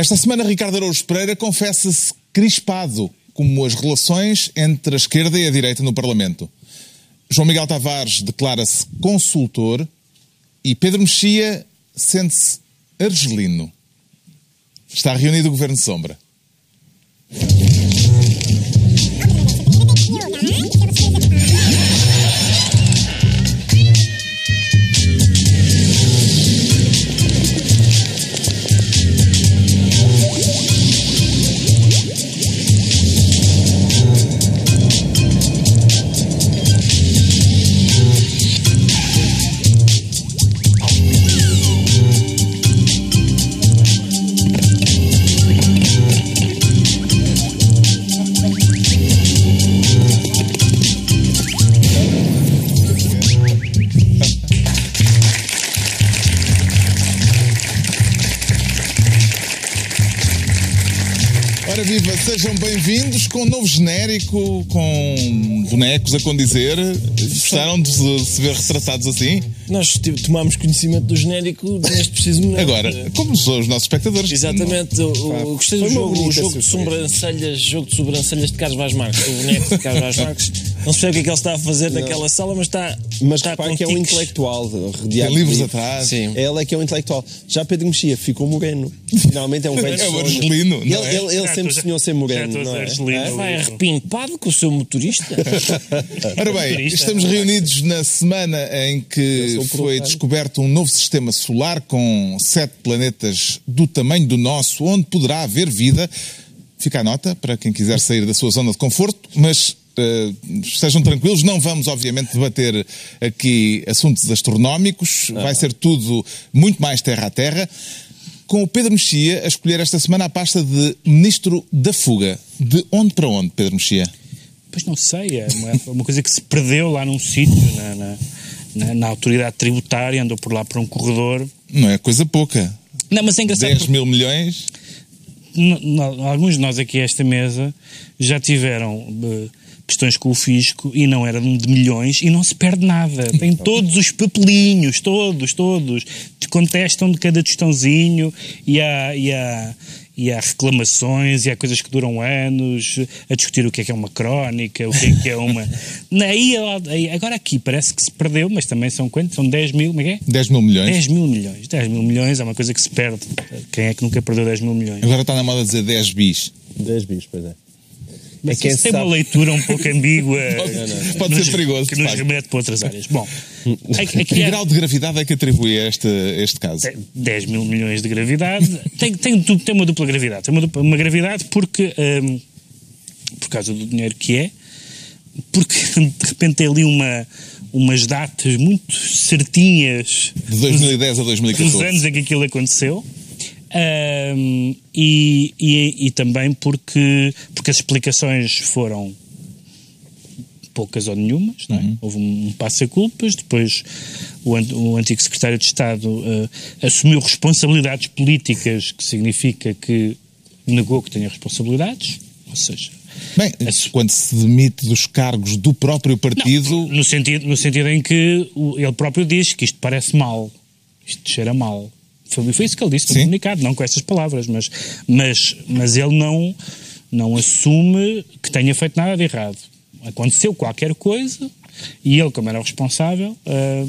Esta semana, Ricardo Araújo Pereira confessa-se crispado como as relações entre a esquerda e a direita no Parlamento. João Miguel Tavares declara-se consultor e Pedro Mexia sente-se argelino. Está reunido o Governo de Sombra. Com um novo genérico, com bonecos a condizer. Gostaram de se ver retratados assim? Nós tive- tomámos conhecimento do genérico neste preciso momento. Agora, como são os nossos espectadores? Exatamente, o, o, gostei do jogo, o jogo de sobrancelhas, jogo de sobrancelhas de Carlos Vaz Marques, o boneco de Carlos Vaz Marques. Não sei o que é que ele está a fazer naquela sala, mas está, Mas está repare com que é um intelectual. Tem livros atrás. Sim. Ele é que é um intelectual. Já Pedro Mexia ficou moreno. Finalmente é um velho É o argelino, Ele, não é? ele, ele Já sempre estou- sonhou ser já moreno, não a é? ser argelino. É? Vai arrepimpado com o seu motorista. Ora bem, estamos não reunidos na semana em que foi descoberto um novo sistema solar com sete planetas do tamanho do nosso, onde poderá haver vida. Fica a nota para quem quiser sair da sua zona de conforto, mas estejam tranquilos, não vamos, obviamente, debater aqui assuntos astronómicos, vai ser tudo muito mais terra a terra. Com o Pedro Mexia a escolher esta semana a pasta de Ministro da Fuga. De onde para onde, Pedro Mexia? Pois não sei, é uma, uma coisa que se perdeu lá num sítio, na, na, na- na autoridade tributária, andou por lá por um corredor. Não é coisa pouca. Não, mas é engraçado 10 porque mil milhões. n- alguns de nós aqui a esta mesa já tiveram eh, questões com o fisco e não eram de milhões e não se perde nada. Tem todos os papelinhos, todos, todos. Te contestam de cada tostãozinho e há, e há, e há reclamações e há coisas que duram anos a discutir o que é que é uma crónica, o que é que é uma. Aí- agora aqui parece que se perdeu, mas também são quantos? São 10 mil, como é que é? 10 mil milhões. 10 mil milhões. 10 mil milhões é uma coisa que se perde. Quem é que nunca perdeu 10 mil milhões? Agora está na moda dizer 10 bis. 10 bis, pois é. Mas quem isso tem sabe- uma leitura um pouco ambígua. Pode- pode que ser perigoso, Que nos remete para outras áreas. Bom, aqui, Que grau de gravidade é que atribui a este, a este caso? 10 mil milhões de gravidade. Tem, tem, tem uma dupla gravidade. Tem uma, dupla- uma gravidade porque, hum, por causa do dinheiro que é, porque de repente tem ali uma, umas datas muito certinhas De 2010 a dos 2014. anos em que aquilo aconteceu. Ahm, e, e, e também porque, porque as explicações foram poucas ou nenhumas, não é? Houve um passa-culpas, depois o, o antigo secretário de Estado eh, assumiu responsabilidades políticas, que significa que negou que tenha responsabilidades, ou seja, Bem, quando se demite dos cargos do próprio partido, no sentido, no sentido em que ele próprio diz que isto parece mal, isto cheira mal. Foi, foi isso que ele disse no Sim. comunicado, não com estas palavras, mas, mas, mas ele não, não assume que tenha feito nada de errado. Aconteceu qualquer coisa e ele, como era o responsável ah,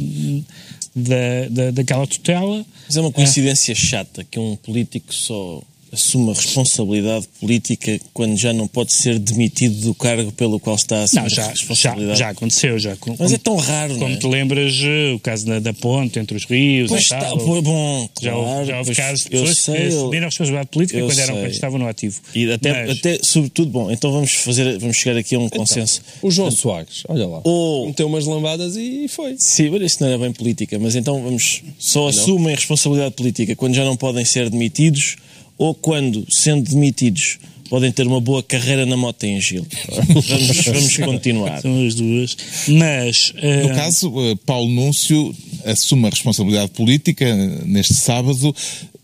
da, da, daquela tutela, Mas é uma coincidência chata que um político só assume a responsabilidade política quando já não pode ser demitido do cargo pelo qual está a assumir não, já, já, responsabilidade. já aconteceu. Já, com- Mas é tão raro, não Como é? te lembras, eh, o caso da, da ponte entre os rios Pois e está, tal. pô, bom, Já houve, já houve casos de pessoas sei, que assumiram a responsabilidade política quando, eram, quando estavam no ativo. E até, Mas- até, sobretudo, bom, então vamos fazer, vamos chegar aqui a um consenso. O João Soares, olha lá. Ou- Meteu umas lambadas e foi. Sim, mas isso não era bem política, mas então vamos. Só assumem a responsabilidade política quando já não podem ser demitidos ou quando, sendo demitidos, podem ter uma boa carreira na moto em Gil. Vamos, vamos continuar. São as duas. Mas. eh, no caso, eh, Paulo Núncio assume a responsabilidade política eh, neste sábado,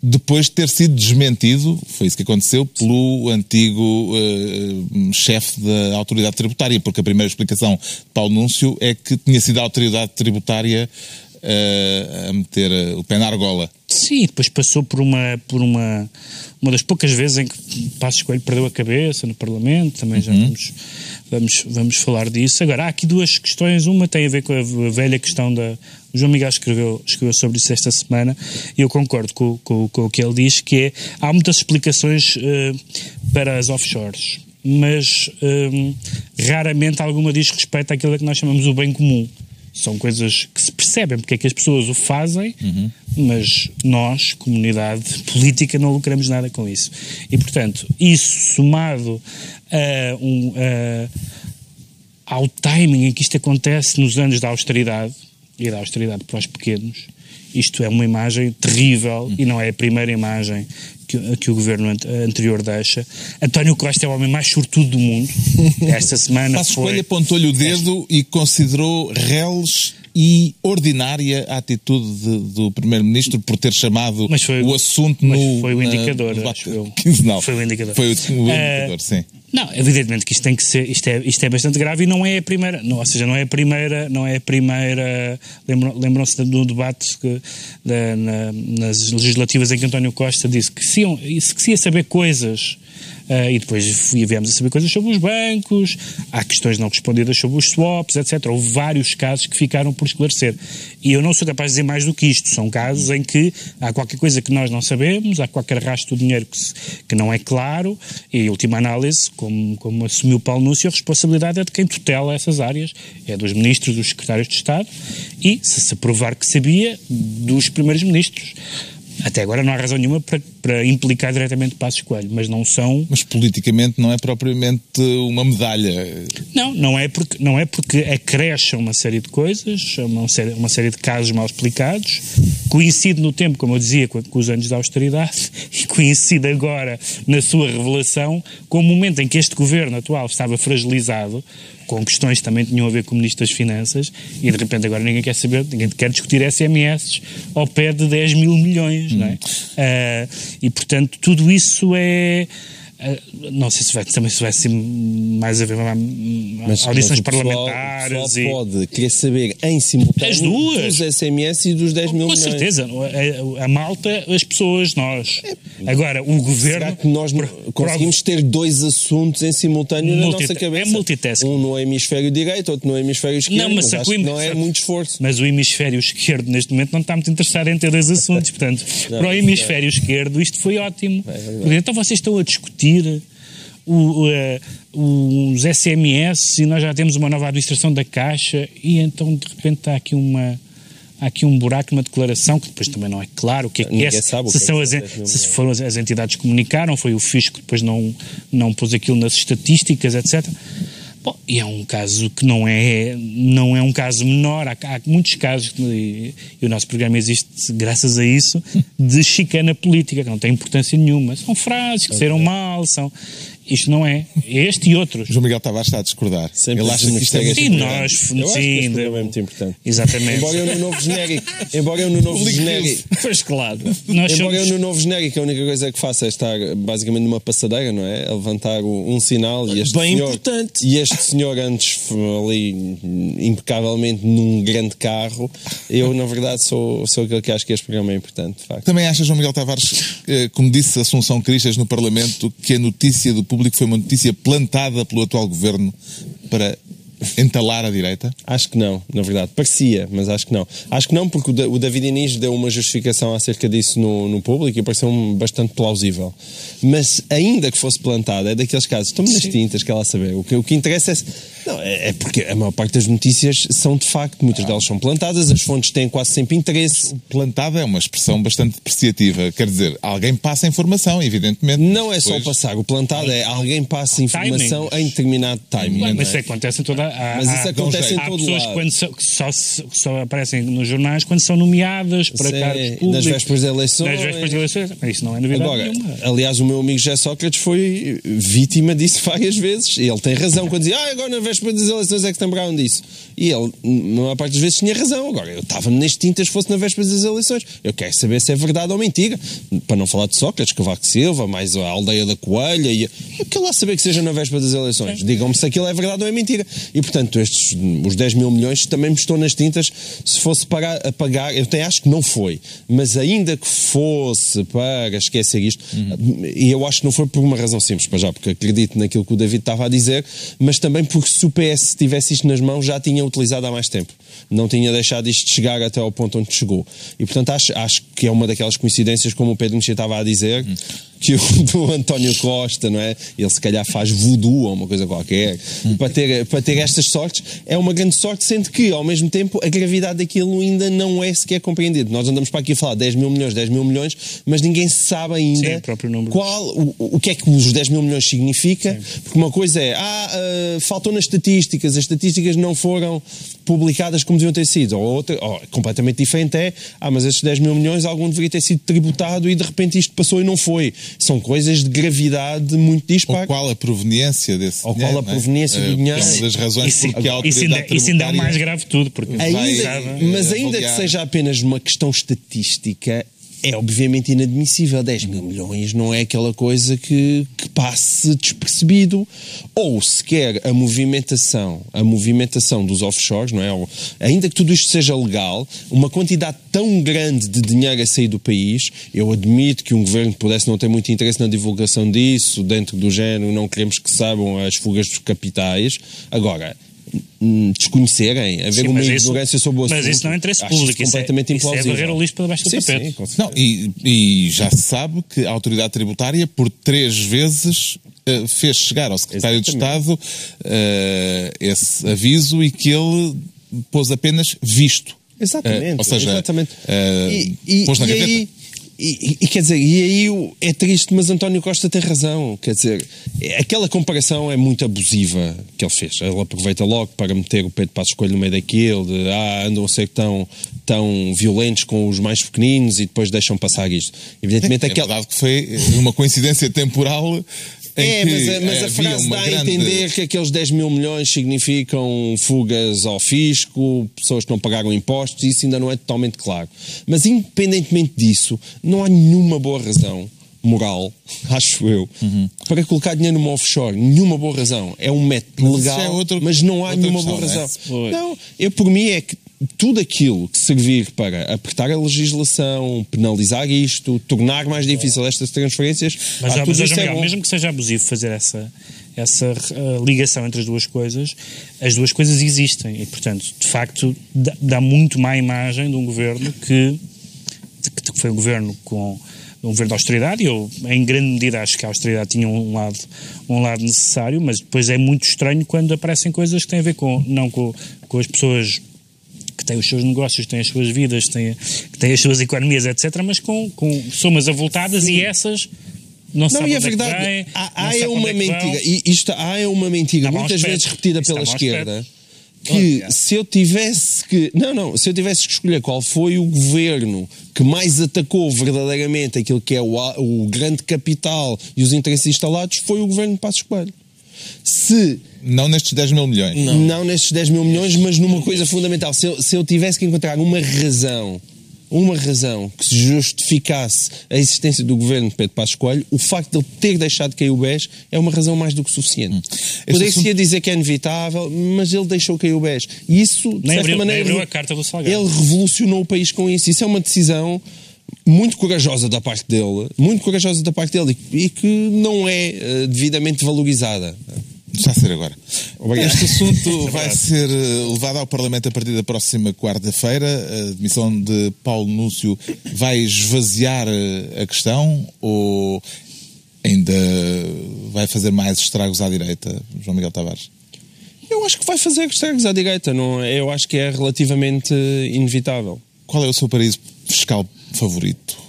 depois de ter sido desmentido, foi isso que aconteceu, pelo antigo eh, chefe da autoridade tributária, porque a primeira explicação de Paulo Núncio é que tinha sido a autoridade tributária uh, a meter o pé na argola. Sim, depois passou por uma, por uma, uma das poucas vezes em que Passos Coelho perdeu a cabeça no Parlamento, também já vamos, vamos, vamos falar disso. Agora, há aqui duas questões. Uma tem a ver com a velha questão da. O João Miguel escreveu, escreveu sobre isso esta semana e eu concordo com, com, com o que ele diz, que é há muitas explicações uh, para as offshores, mas um, raramente alguma diz respeito àquilo que nós chamamos o bem comum são coisas que se percebem porque é que as pessoas o fazem, uhum. mas nós, comunidade política, não lucramos nada com isso. E, portanto, isso somado a um, a, ao timing em que isto acontece nos anos da austeridade, e da austeridade para os pequenos, isto é uma imagem terrível uhum. e não é a primeira imagem que, que, o governo anterior deixa. António Costa é o homem mais sortudo do mundo. Esta semana Passos foi... Coelho apontou-lhe o dedo e considerou reles e ordinária a atitude de, do Primeiro-Ministro por ter chamado foi, o assunto no... foi o indicador, na, acho eu. Não, foi o indicador. Foi o, o indicador, uh, sim. Não, evidentemente que isto tem que ser, isto é, isto é bastante grave e não é a primeira, não, ou seja, não é a primeira, não é a primeira, lembram, lembram-se do debate que, da, na, nas legislativas em que António Costa disse que se, iam, que se ia saber coisas Uh, e depois viemos a saber coisas sobre os bancos, há questões não respondidas sobre os swaps, etc. Houve vários casos que ficaram por esclarecer. E eu não sou capaz de dizer mais do que isto. São casos em que há qualquer coisa que nós não sabemos, há qualquer rastro de dinheiro que, se, que não é claro, e última análise, como, como assumiu Paulo Núncio, a responsabilidade é de quem tutela essas áreas, é dos ministros, dos secretários de Estado, e, se se provar que sabia, dos primeiros ministros. Até agora não há razão nenhuma para, para implicar diretamente Passos Coelho, mas não são... Mas politicamente não é propriamente uma medalha. Não, não é porque, não é porque acresce uma série de coisas, uma série, uma série de casos mal explicados, coincide no tempo, como eu dizia, com, com os anos da austeridade, e coincide agora na sua revelação com o momento em que este governo atual estava fragilizado, com questões que também tinham a ver com o Ministro das Finanças, e de repente agora ninguém quer saber, ninguém quer discutir SMS ao pé de 10 mil milhões, hum. não é? Uh, e portanto tudo isso é eh, não sei se vai, também se vai ser mais a ver mas, audições mas parlamentares. Pessoal, e... pode querer saber em simultâneo as duas. dos SMS e dos 10 mil Com milhões. certeza. A, a, malta, as pessoas, nós. É. Agora, o governo. Será que nós por, conseguimos por... ter dois assuntos em simultâneo Multi... na nossa cabeça? É multitasking. Um no hemisfério direito, outro no hemisfério esquerdo. Não, mas, mas não é muito esforço. Mas o hemisfério esquerdo, neste momento, não está muito interessado em ter dois assuntos. Portanto, não, para o hemisfério é. esquerdo, isto foi ótimo. É então vocês estão a discutir o, uh, os SMS e nós já temos uma nova administração da Caixa e então de repente está aqui uma há aqui um buraco numa declaração que depois também não é claro o que é que é, se, que são é as, se foram as, as entidades que comunicaram, foi o fisco que depois não, não pôs aquilo nas estatísticas, etc. Bom, e é um caso que não é, não é um caso menor, há, há muitos casos, e, e, o nosso programa existe graças a isso, de chicana política, que não tem importância nenhuma. São frases que saíram mal, são... Isto não é. Este e outros. João Miguel Tavares está a discursar. Sempre Ele acha que isto é E nós, eu sim. Acho que é muito importante. Exatamente. Embora eu no novo genérico. Embora eu no novo genérico. Pois claro. Nós embora somos... eu no novo genérico a única coisa que faço é estar basicamente numa passadeira, não é? A levantar um sinal e este Bem senhor. importante. E este senhor antes ali impecavelmente num grande carro. Eu, na verdade, sou, sou aquele que acho que este programa é importante, de facto. Também achas, João Miguel Tavares, eh, como disse Assunção Cristas no Parlamento, que a notícia do público foi uma notícia plantada pelo atual governo para entalar a direita? Acho que não, na verdade. Parecia, mas acho que não. Acho que não, porque o David Inês deu uma justificação acerca disso no, no público e pareceu-me bastante plausível. Mas, ainda que fosse plantada, é daqueles casos, estamos nas tintas, que ela saber. O que, o que interessa é. Não, é, é, porque a maior parte das notícias são de facto, muitas delas são plantadas, as fontes têm quase sempre interesse. Plantada é uma expressão bastante depreciativa. Quer dizer, alguém passa informação, evidentemente. Não é só passar. O plantado é alguém passa informação timing. em determinado timing. Mas, mas isso acontece em toda há, Mas isso acontece em todo Há pessoas quando só, só, só, aparecem nos jornais quando são nomeadas para cargos públicos. Nas vésperas de eleições. Nas vésperas de eleições. Isso não é novidade Agora, nenhuma. Aliás, o meu amigo José Sócrates foi vítima disso várias vezes. Ele tem razão quando dizia, ah, agora na véspera véspera das eleições é que lembraram disso. E ele, na maior parte das vezes, tinha razão. Agora, eu estava neste tintas fosse na véspera das eleições. Eu quero saber se é verdade ou mentira. Para não falar de Sócrates, Cavaco Silva, mais a aldeia da Coelha. E... Eu quero lá saber que seja na véspera das eleições. Digam-me se aquilo é verdade ou é mentira. E, portanto, estes, os 10 mil milhões também me estou nas tintas. Se fosse para a pagar, eu até acho que não foi. Mas ainda que fosse para esquecer isto, uhum. e eu acho que não foi por uma razão simples, para já, porque acredito naquilo que o David estava a dizer, mas também porque se o PS tivesse isto nas mãos, já tinha utilizado há mais tempo. Não tinha deixado isto chegar até ao ponto onde chegou. E, portanto, acho, acho que é uma daquelas coincidências, como o Pedro Mexia estava a dizer, uhum que o do António Costa, não é? Ele se calhar faz voodoo ou uma coisa qualquer. Para, ter, para ter estas sortes é uma grande sorte, sendo que, ao mesmo tempo, a gravidade daquilo ainda não é sequer compreendido. Nós andamos para aqui a falar 10 mil milhões, 10 mil milhões, mas ninguém sabe ainda Sim, qual, o, o que é que os 10 mil milhões significa, Sim. porque uma coisa é, ah, uh, faltou nas estatísticas, as estatísticas não foram publicadas como deviam ter sido, ou outra, ou, completamente diferente é, ah, mas esses 10 mil milhões algum deveria ter sido tributado e de repente isto passou e não foi são coisas de gravidade muito dispares. Ou qual a proveniência desse Ou dinheiro, qual a proveniência é? do dinheiro. É uma das razões isso, porque a autoridade isso ainda, isso ainda é o mais grave de tudo. Porque ainda, mas ainda que seja apenas uma questão estatística, é obviamente inadmissível. 10 mil milhões não é aquela coisa que, que passe despercebido. Ou sequer a movimentação, a movimentação dos offshores, não é? Ou, ainda que tudo isto seja legal, uma quantidade tão grande de dinheiro a sair do país, eu admito que um governo pudesse não ter muito interesse na divulgação disso, dentro do género, não queremos que saibam as fugas dos capitais. Agora, desconhecerem, haver sim, uma ignorância sobre o assunto. Mas isso não é interesse público, isso completamente isso é, implausível. Isso é varrer o lixo para debaixo do sim, tapete. Sim, não, e, e, já se sabe que a autoridade tributária, por três vezes, uh, fez chegar ao secretário Exatamente. de Estado uh, esse aviso e que ele pôs apenas visto. Exatamente. Uh, ou seja, exatamente. E, e, pôs na e gaveta. Aí, e, e, quer dizer, e aí é triste, mas António Costa tem razão. Quer dizer, aquela comparação é muito abusiva que ele fez. Ele aproveita logo para meter o Pedro Passos Coelho no meio daquilo, de ah, andam a ser tão, tão violentos com os mais pequeninos e depois deixam passar isto. Evidentemente, é, aquela... verdade que foi uma coincidência temporal é, mas, a, mas a frase dá a entender que aqueles 10 mil milhões significam fugas ao fisco, pessoas que não pagaram impostos, isso ainda não é totalmente claro. Mas independentemente disso, não há nenhuma boa razão moral, acho eu, uhum. para colocar dinheiro numa offshore. Nenhuma boa razão. É um método legal, é outro, mas não há nenhuma boa razão. É? Não, eu por mim é que tudo aquilo que servir para apertar a legislação, penalizar isto, tornar mais difícil estas transferências. Mas, ah, mas é mesmo que seja abusivo fazer essa, essa uh, ligação entre as duas coisas, as duas coisas existem e, portanto, de facto, dá, dá muito má imagem de um governo que, que, que foi um governo com um governo de austeridade, eu, em grande medida, acho que a austeridade tinha um lado, um lado necessário, mas depois é muito estranho quando aparecem coisas que têm a ver com, não com, com as pessoas têm os seus negócios, têm as suas vidas, têm, que têm as suas economias, etc., mas com, com somas avultadas Sim. e essas não, não e a é verdade, é há, há é uma é mentira, e isto há é uma mentira, muitas vezes repetida pela esquerda, que se eu tivesse que. Não, não, se eu tivesse que escolher qual foi o governo que mais atacou verdadeiramente aquilo que é o, o grande capital e os interesses instalados, foi o governo de Passos Coelho. Se não nestes 10 mil milhões. Não, não nestes 10 mil milhões, mas numa coisa fundamental. Se eu, se eu tivesse que encontrar uma razão uma razão que justificasse a existência do governo de Pedro Passos Coelho, o facto de ele ter deixado cair o BES é uma razão mais do que suficiente. Hum. Poderia-se assunto... dizer que é inevitável, mas ele deixou cair o BES. E isso, de nem certa abriu, maneira, abriu a carta do Salgado. ele revolucionou o país com isso. Isso é uma decisão muito corajosa da parte dele, muito corajosa da parte dele e que não é uh, devidamente valorizada. Está a ser agora. Obrigado. Este assunto vai ser eh, levado ao Parlamento a partir da próxima quarta-feira. A demissão de Paulo Núcio vai esvaziar eh, a questão ou ainda vai fazer mais estragos à direita, João Miguel Tavares? Eu acho que vai fazer estragos à direita. Não, é? eu acho que é relativamente inevitável. Qual é o seu paraíso fiscal favorito?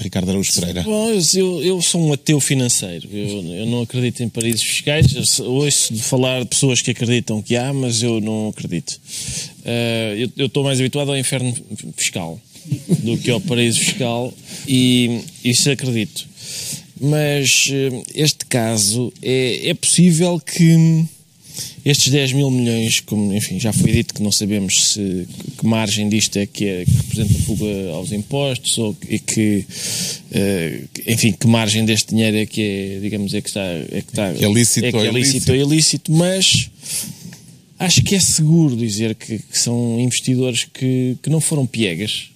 Ricardo Araújo Pereira? Bom, eu, eu sou um ateu financeiro. Eu, eu não acredito em paraísos fiscais. ouço de falar de pessoas que acreditam que há, mas eu não acredito. Uh, eu estou mais habituado ao inferno fiscal do que ao paraíso fiscal e isso acredito. Mas uh, este caso é, é possível que estes 10 mil milhões, como enfim, já foi dito que não sabemos se, que margem disto é que, é, que representa fuga aos impostos ou e que, uh, enfim, que margem deste dinheiro é que é, digamos, é que está, é que está que é lícito, é que é lícito ou ilícito, mas acho que é seguro dizer que, que são investidores que, que não foram piegas,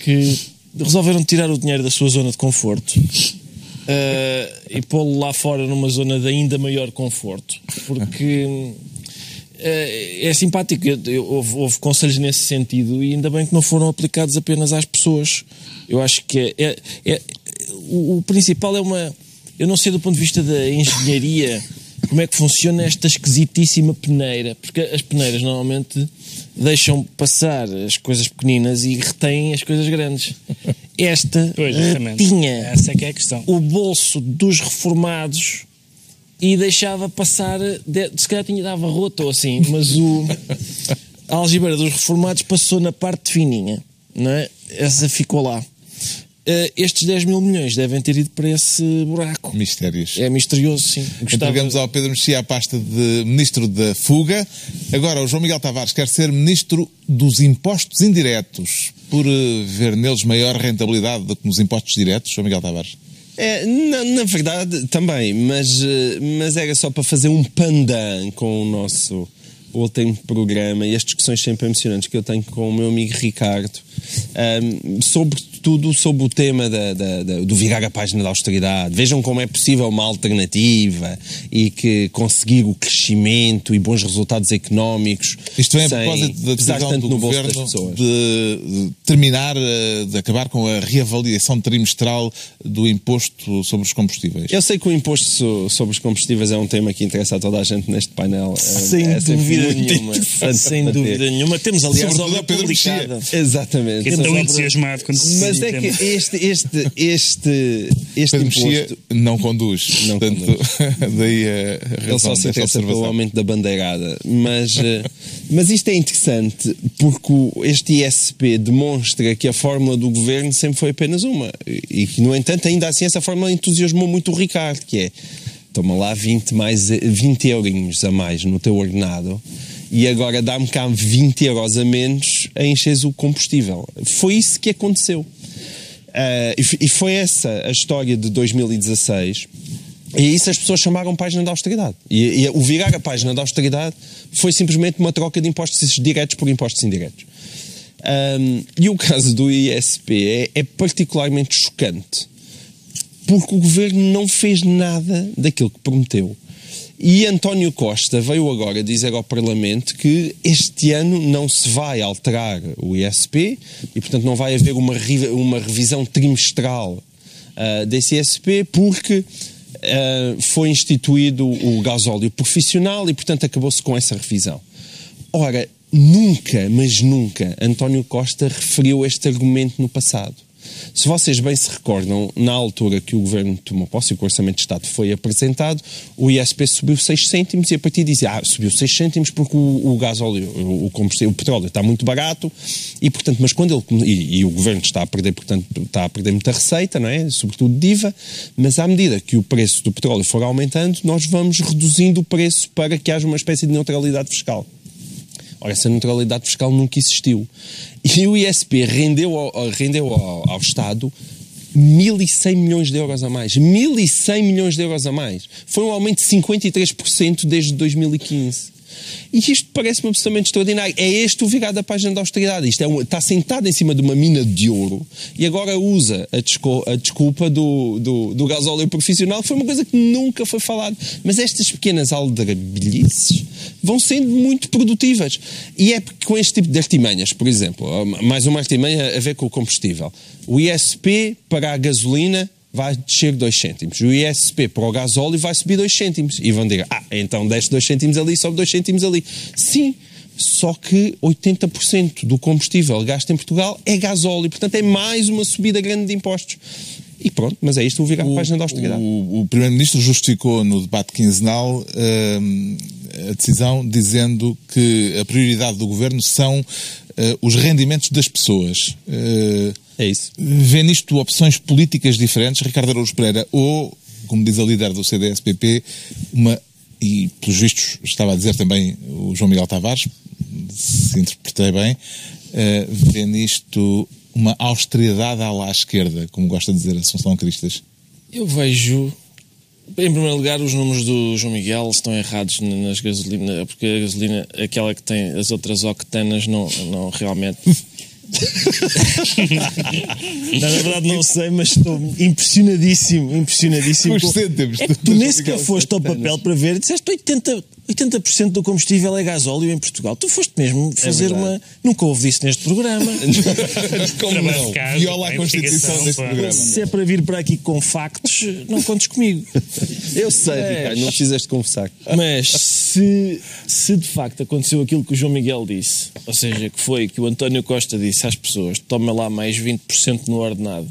que resolveram tirar o dinheiro da sua zona de conforto uh, e pô-lo lá fora numa zona de ainda maior conforto. Porque uh, é simpático, eu, eu, houve, houve, conselhos nesse sentido e ainda bem que não foram aplicados apenas às pessoas. Eu acho que é, é, é o, o principal é uma. Eu não sei do ponto de vista da engenharia como é que funciona esta esquisitíssima peneira, porque as peneiras normalmente deixam passar as coisas pequeninas e retêm as coisas grandes. Esta pois, tinha Essa é é o bolso dos reformados e deixava passar, de, se calhar tinha dava rota ou assim, mas o a algibeira dos reformados passou na parte fininha, não é? Essa ficou lá. Uh, estes 10 mil milhões devem ter ido para esse buraco. Mistérios. É misterioso, sim. Gostava... Entregamos ao Pedro Mexia a pasta de Ministro da Fuga. Agora, o João Miguel Tavares quer ser Ministro dos Impostos Indiretos, por uh, ver neles maior rentabilidade do que nos impostos diretos. João Miguel Tavares. É, na, na, verdade, também, mas, eh, mas era só para fazer um pandan com o nosso último programa e as discussões sempre emocionantes que eu tenho com o meu amigo Ricardo um, sobre tudo sobre o tema da, da, da, do virar a página da austeridade. Vejam como é possível uma alternativa e que conseguir o crescimento e bons resultados económicos. Isto vem a propósito da decisão do governo de terminar, eh, de acabar com a reavaliação trimestral do imposto sobre os combustíveis. Eu sei que o imposto sobre os combustíveis é um tema que interessa a toda a gente neste painel. Sem é dúvida nenhuma. Sem dúvida nenhuma. Temos, aliás, obra publicada. Exatamente. Que tão entusiasmado quando se mas é que este, este, este, este imposto... não conduz. Não Portanto, conduz. daí a Ele só se interessa pelo aumento da bandeirada. Mas, eh, mas isto é interessante porque este ISP demonstra que a fórmula do governo sempre foi apenas uma. E que, no entanto, ainda assim essa fórmula entusiasmou muito o Ricardo, que é toma lá 20, mais, 20 eurinhos a mais no teu ordenado e agora dá-me cá 20 euros a menos a encheres o combustível. Foi isso que aconteceu. Uh, e, foi essa a história de 2016. E isso as pessoas chamaram página da austeridade. E, e, o virar a página da austeridade foi simplesmente uma troca de impostos diretos por impostos indiretos. Um, e o caso do ISP é, é particularmente chocante, porque o governo não fez nada daquilo que prometeu. E António Costa veio agora dizer ao Parlamento que este ano não se vai alterar o ISP e, portanto, não vai haver uma, uma revisão trimestral uh, desse ISP porque uh, foi instituído o gasóleo profissional e, portanto, acabou-se com essa revisão. Ora, nunca, mas nunca, António Costa referiu este argumento no passado. Se vocês bem se recordam, na altura que o governo tomou posse e que o Orçamento de Estado foi apresentado, o ISP subiu 6 cêntimos e a partir dizia, ah, subiu 6 cêntimos porque o, o gás óleo, o, combustível, o petróleo está muito barato e, portanto, mas quando ele, e, e, o governo está a perder, portanto, está a perder muita receita, não é? Sobretudo de IVA, mas à medida que o preço do petróleo for aumentando, nós vamos reduzindo o preço para que haja uma espécie de neutralidade fiscal. Ora, essa neutralidade fiscal nunca existiu. E o ISP rendeu ao, rendeu ao, ao Estado 1.100 milhões de euros a mais. 1.100 milhões de euros a mais. Foi um aumento de 53% desde 2015. E isto parece-me absolutamente extraordinário. É este o virado da página da austeridade. Isto é um, está sentado em cima de uma mina de ouro e agora usa a, desco, a desculpa do, do, do gasóleo profissional, que foi uma coisa que nunca foi falada. Mas estas pequenas aldrabilhices vão sendo muito produtivas. E é com este tipo de artimanhas, por exemplo, mais uma artimanha a ver com o combustível. O ISP para a gasolina vai descer 2 cêntimos. O ISP para o gasóleo vai subir 2 cêntimos. E vão dizer, ah, então desce 2 cêntimos ali, sobe 2 cêntimos ali. Sim, só que 80% do combustível gasto em Portugal é gasóleo. Portanto, é mais uma subida grande de impostos. E pronto, mas é isto, vou virar a página da austeridade. O, o Primeiro-Ministro justificou no debate quinzenal hum, a decisão dizendo que a prioridade do Governo são uh, os rendimentos das pessoas. Uh, é isso. Vê nisto opções políticas diferentes, Ricardo Araújo Pereira, ou, como diz a líder do CDS-PP, uma e pelos vistos estava a dizer também o João Miguel Tavares, se interpretei bem, uh, vê nisto uma austeridade à lá esquerda, como gosta de dizer Assunção Cristas? Eu vejo, em primeiro lugar, os números do João Miguel estão errados nas gasolinas, porque a gasolina, aquela que tem as outras octanas, não, não realmente. não, na verdade não sei, mas estou impressionadíssimo, impressionadíssimo. Os cêntimos. É que tu nem sequer foste ao papel para ver e disseste 80, 80% do combustível é gasóleo em Portugal. Tu foste mesmo fazer uma. Nunca ouvi isso neste programa. Como não? Viola a Constituição deste programa. Se é para vir para aqui com factos, não contes comigo. Eu sei, É. Ricardo, não precisas de confessar. Mas se, se de facto aconteceu aquilo que o João Miguel disse, ou seja, que foi que o António Costa disse às pessoas: toma lá mais 20% no ordenado,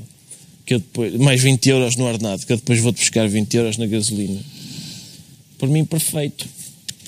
que eu depois, mais 20 euros no ordenado, que eu depois vou-te buscar 20 euros na gasolina. Por mim, perfeito.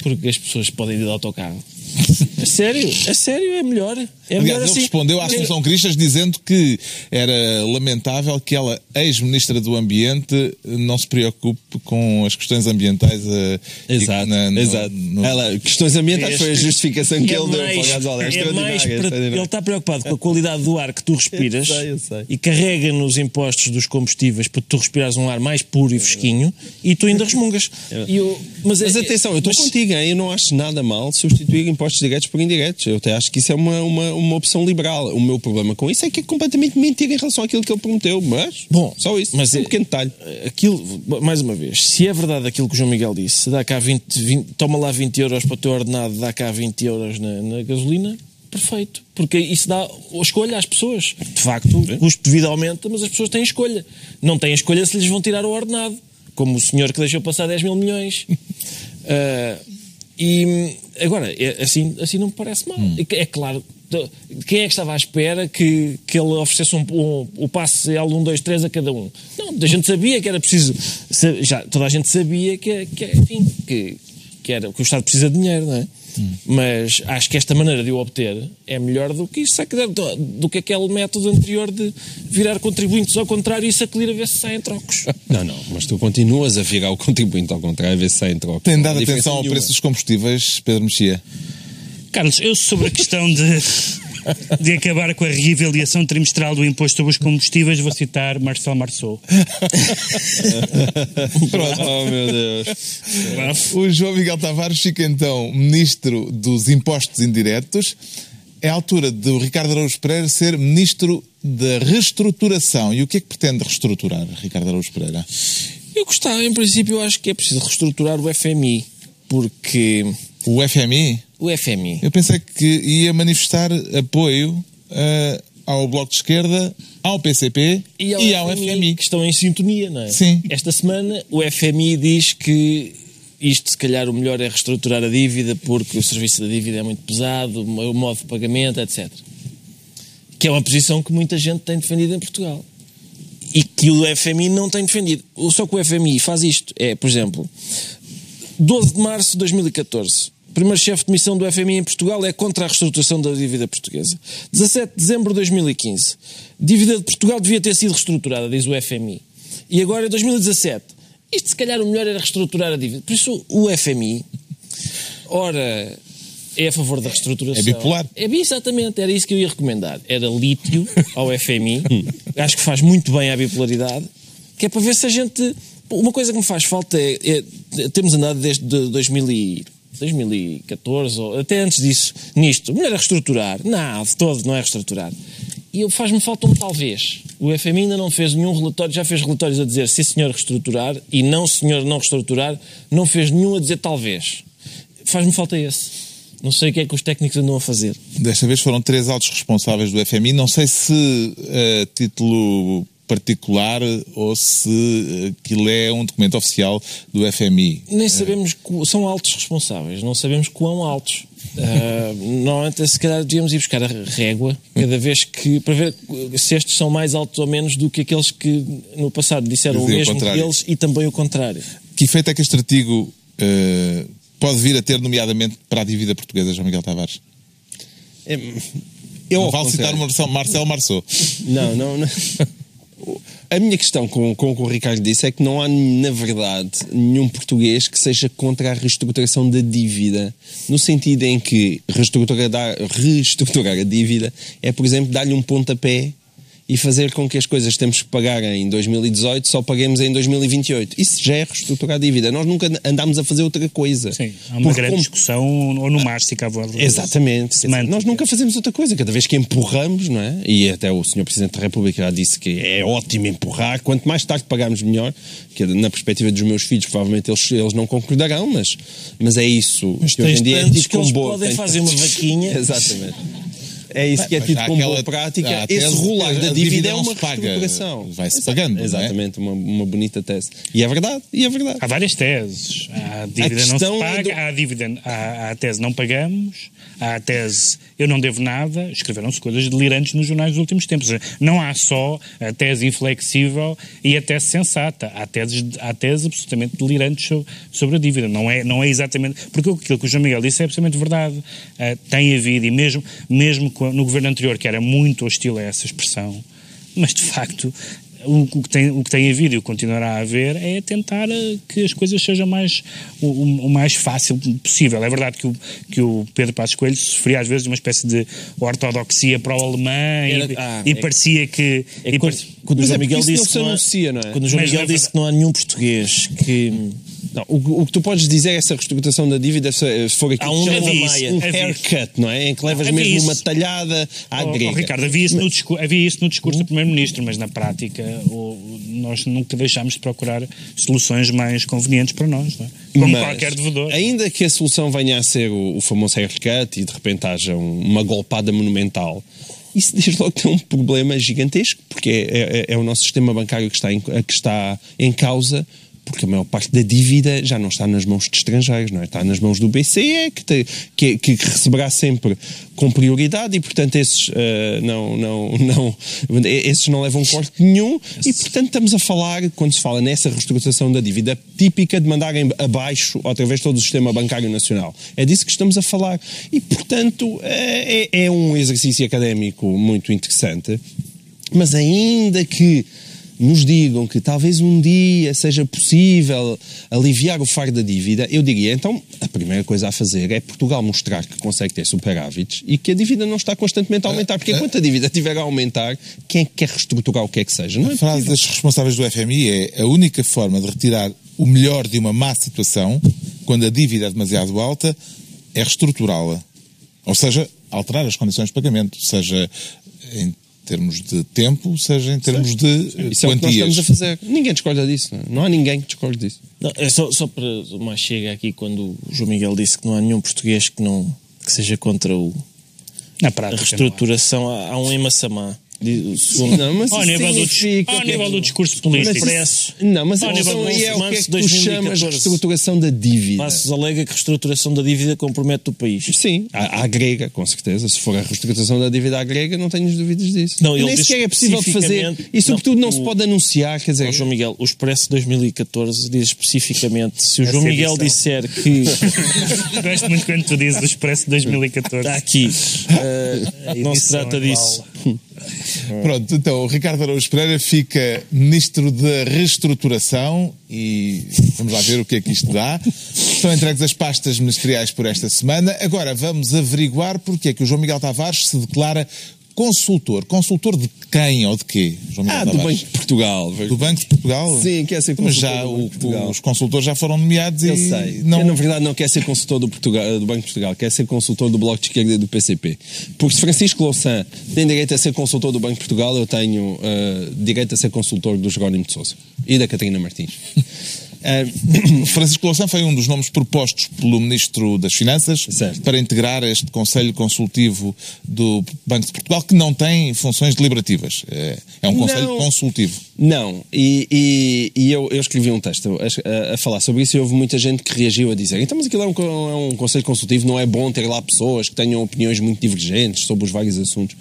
Porque as pessoas podem ir de autocarro. A sério, a sério, é melhor. É melhor Aliás, ele assim. respondeu à Assunção Cristas dizendo que era lamentável que ela, ex-ministra do Ambiente, não se preocupe com as questões ambientais. eh, e Exato, na- exato. no- Ela, questões ambientais foi a justificação que É ele deu para o mais- gasóleo. é mais extraordinário, extraordinário. ele está preocupado com a qualidade do ar que tu respiras Eu sei, eu sei. e carrega nos impostos dos combustíveis para tu respirares um ar mais puro e fresquinho e tu ainda resmungas. E eu- mas, Mas é- atenção, eu estou mas- contigo, hein? eu não acho nada mal substituir impostos diretos por indiretos. Eu até acho que isso é uma, uma, uma opção liberal. O meu problema com isso é que é completamente mentira em relação àquilo que ele prometeu. Mas, Bom, só isso. mas é um é- pequeno detalhe. Aquilo, mais uma vez, se é verdade aquilo que o João Miguel disse, se dá cá 20, 20 toma lá 20 euros para o teu ordenado, dá cá 20 euros na, na gasolina, perfeito. Porque isso dá escolha às pessoas. De facto, o custo de vida aumenta, mas as pessoas têm escolha. Não têm escolha se lhes vão tirar o ordenado. Como o senhor que deixou passar 10 mil milhões. Ah, e agora, é- assim, assim não me parece mal. Hum. É claro, de- quem é que estava à espera que, que ele oferecesse um, um, o passe L1, 2, 3 a cada um? Não, a gente sabia que era preciso. Já, toda a gente sabia que, que, enfim, que, que, era, que o Estado precisa de dinheiro, não é? Hum. Mas acho que esta maneira de o obter é melhor do que isso, do, do que aquele método anterior de virar contribuintes ao contrário e sacudir a ver se saem trocos. Não, não, mas tu continuas a virar o contribuinte ao contrário, a ver se sai em troca. Tem dado atenção ao nenhuma. preço dos combustíveis, Pedro Mexia? Carlos, eu sobre a questão de, de acabar com a reavaliação trimestral do imposto sobre os combustíveis, vou citar Marcel Marceau. Oh, meu Deus. O João Miguel Tavares fica então ministro dos impostos indiretos. É a altura do Ricardo Araújo Pereira ser ministro da reestruturação. E o que é que pretende reestruturar, Ricardo Araújo Pereira? Eu gostava, em princípio, eu acho que é preciso reestruturar o FMI, porque O FMI? o FMI Eu pensei que ia manifestar apoio eh, ao Bloco de Esquerda, ao PCP e ao, FMI. que estão em sintonia, não é? Sim. Esta semana o FMI diz que isto, se calhar, o melhor é reestruturar a dívida porque o serviço da dívida é muito pesado, o modo de pagamento, etc. Que é uma posição que muita gente tem defendido em Portugal. E que o FMI não tem defendido. Só que o FMI faz isto. É, por exemplo, 12 de março de 2014. O primeiro chefe de missão do FMI em Portugal é contra a reestruturação da dívida portuguesa. 17 de dezembro de 2015. Dívida de Portugal devia ter sido reestruturada, diz o FMI. E agora, em 2017. Isto, se calhar, o melhor era reestruturar a dívida. Por isso, o FMI, ora, é a favor da reestruturação. É bipolar. É exatamente, era isso que eu ia recomendar. Era lítio ao FMI. Acho que faz muito bem à bipolaridade. Que é para ver se a gente. Uma coisa que me faz falta é. é- temos andado desde de 2000 e- 2014, ou até antes disso, nisto. Melhor é reestruturar. Não, de todo não é reestruturar. E faz-me falta um talvez. O FMI ainda não fez nenhum relatório, já fez relatórios a dizer sim senhor reestruturar e não senhor não reestruturar, não fez nenhum a dizer talvez. Faz-me falta esse. Não sei o que é que os técnicos andam a fazer. Desta vez foram três altos responsáveis do FMI. Não sei se a título particular ou se aquilo é um documento oficial do FMI. Nem sabemos, são altos responsáveis, não sabemos quão altos. Ah, normalmente, se calhar, devíamos ir buscar a régua cada vez que. para ver se estes são mais altos ou menos do que aqueles que no passado disseram o mesmo que contrário. eles e também o contrário. Que efeito é que este artigo eh, pode vir a ter, nomeadamente, para a dívida portuguesa, João Miguel Tavares? É, eu Não vale citar Marcel, Marcel Marceau. Não, não, não. A minha questão com, com o que o Ricardo disse é que não há, na verdade, nenhum português que seja contra a reestruturação da dívida, no sentido em que reestruturar, reestruturar a dívida é, por exemplo, dar-lhe um pontapé e fazer com que as coisas que temos que pagar em 2018 só paguemos em 2028. Isso já é reestruturar a dívida. Nós nunca andámos a fazer outra coisa. Sim, há uma grande como... discussão ou no Mástica à volta. Exatamente. Nós nunca fazemos outra coisa. Cada vez que empurramos, não é? E até o Sr. Presidente da República já disse que é ótimo empurrar. Quanto mais tarde pagarmos, melhor. Que na perspectiva dos meus filhos, provavelmente eles, eles não concordarão, mas, mas é isso. Mas que hoje em dia é que eles podem fazer uma vaquinha. Exatamente. É isso que é tido como boa prática. Esse rolar da dívida é uma reestruturação. Vai-se pagando. Exatamente, é? uma, uma bonita tese. E é verdade, e é verdade. Há várias teses. Há a dívida a não se paga, do... há a dívida, há, há a tese não pagamos, há a tese eu não devo nada. Escreveram-se coisas delirantes nos jornais dos últimos tempos. Não há só a tese inflexível e a tese sensata. Há teses, há teses absolutamente delirantes sobre, sobre a dívida. Não é, não é exatamente. Porque aquilo que o João Miguel disse é absolutamente verdade. Uh, tem havido, e mesmo, mesmo no governo anterior, que era muito hostil a essa expressão, mas de facto o, o, que tem, o que tem havido e o que continuará a haver é tentar eh, que as coisas sejam mais, o, o mais fácil possível. É verdade que o, que o Pedro Passos Coelho sofria às vezes de uma espécie de ortodoxia para o e, ah, e é, parecia que... É quando, quando o João Miguel disse que não, anuncia, não é? Quando o João Miguel disse que não há nenhum português que não, o, o, que tu podes dizer é essa reestruturação da dívida, se for aqui um, um haircut, não é? Em que levas mesmo isso. uma talhada à oh, grega. Oh, Ricardo, havia isso, mas... no, discurso, havia isso no discurso do Primeiro-Ministro, mas na prática o, nós nunca deixámos de procurar soluções mais convenientes para nós, não é? Como mas, qualquer devedor. Ainda que a solução venha a ser o, o famoso haircut e de repente haja uma golpada monumental, isso desde logo tem um problema gigantesco, porque é, é, é, o nosso sistema bancário que está em, que está em causa porque a maior parte da dívida já não está nas mãos de estrangeiros, não é? está nas mãos do BCE, que, te, que, que, receberá sempre com prioridade e, portanto, esses, uh, não, não, não, esses não levam corte nenhum e, portanto, estamos a falar, quando se fala nessa reestruturação da dívida típica de mandarem abaixo outra vez todo o sistema bancário nacional. É disso que estamos a falar. E, portanto, é, é, é um exercício académico muito interessante, mas ainda que nos digam que talvez um dia seja possível aliviar o fardo da dívida, eu diria, então, a primeira coisa a fazer é Portugal mostrar que consegue ter superávites e que a dívida não está constantemente a aumentar, porque enquanto a dívida estiver a aumentar, quem é que quer reestruturar o que é que seja? Não é a frase das responsáveis do FMI é a única forma de retirar o melhor de uma má situação, quando a dívida é demasiado alta, é reestruturá-la. Ou seja, alterar as condições de pagamento, seja em termos de tempo, seja em termos de Isso quantias. é o que nós estamos a fazer. Ninguém discorda disso. Não, é? não há ninguém que discorde disso. Não, é só, só para mais chega aqui quando o João Miguel disse que não há nenhum português que não que seja contra o Na prática, a reestruturação. Há, há um em Massamá não, mas ao nível, do, ao nível do discurso político. Mas, não, mas ao nível do é o que é que tu chamas de reestruturação da dívida. Passos alega que a reestruturação da dívida compromete o país. Sim, à, à, grega, com certeza. Se for a reestruturação da dívida à grega, não tenho dúvidas disso. Não, Nem sequer é possível fazer. E sobretudo não, não se pode anunciar. Quer dizer, João Miguel, o Expresso 2014 diz especificamente, se o João Miguel disser que... Gosto muito quando tu dizes o Expresso 2014. Está aqui. Uh, não se trata disso. Pronto, então o Ricardo Araújo Pereira fica ministro da reestruturação e vamos lá ver o que é que isto dá. Estão entregues as pastas ministeriais por esta semana. Agora vamos averiguar porque é que o João Miguel Tavares se declara Consultor. Consultor de quem ou de quê? João Miguel ah, do Banco de Portugal. Do Banco de Portugal? Sim, quer ser consultor Mas já o, os consultores já foram nomeados Eu e... sei. Não... na verdade, não quer ser consultor do, Portugal, do Banco de Portugal, quer ser consultor do Bloco de Esquerda e do PCP. Porque se Francisco Louçã tem direito a ser consultor do Banco de Portugal, eu tenho uh, direito a ser consultor do Jerónimo de Sousa e da Catarina Martins. Uh, Francisco Louçã foi um dos nomes propostos pelo Ministro das Finanças certo. para integrar este Conselho Consultivo do Banco de Portugal, que não tem funções deliberativas. É, é um Conselho não, Consultivo. Não, e, e, e eu, eu, escrevi um texto a, a, falar sobre isso e houve muita gente que reagiu a dizer então, mas aquilo é um, é um Conselho Consultivo, não é bom ter lá pessoas que tenham opiniões muito divergentes sobre os vários assuntos.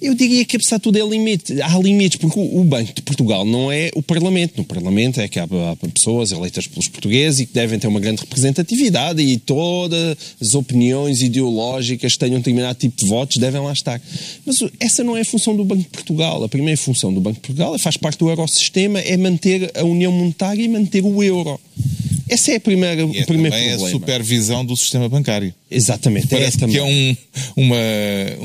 Eu diria que apesar de tudo é limite. Há limites, porque o, Banco de Portugal não é o Parlamento. No Parlamento é que há, há pessoas eleitas pelos portugueses e que devem ter uma grande representatividade e todas as opiniões ideológicas que tenham determinado tipo de votos devem lá estar. Mas essa não é a função do Banco de Portugal. A primeira função do Banco de Portugal é faz parte do Eurosistema, é manter a União Monetária e manter o euro. Essa é a primeira, E é o primeiro também problema. a supervisão do sistema bancário. Exatamente. Parece também. que é um, uma,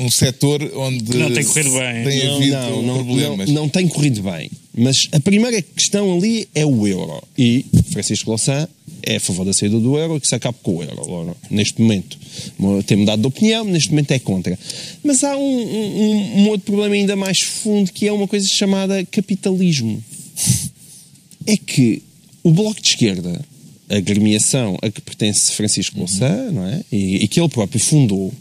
um setor onde não tem corrido bem. tem Não, havido não, não, problemas. não, não tem corrido bem. Mas a primeira questão ali é o euro. E Francisco Louçã é a favor da saída do euro e que se acabe com o euro. Neste momento tem mudado de opinião, neste momento é contra. Mas há um, um, um outro problema ainda mais fundo que é uma coisa chamada capitalismo. É que o Bloco de Esquerda, a gremiação a que pertence Francisco Louçã, não é? E, e que ele próprio fundou,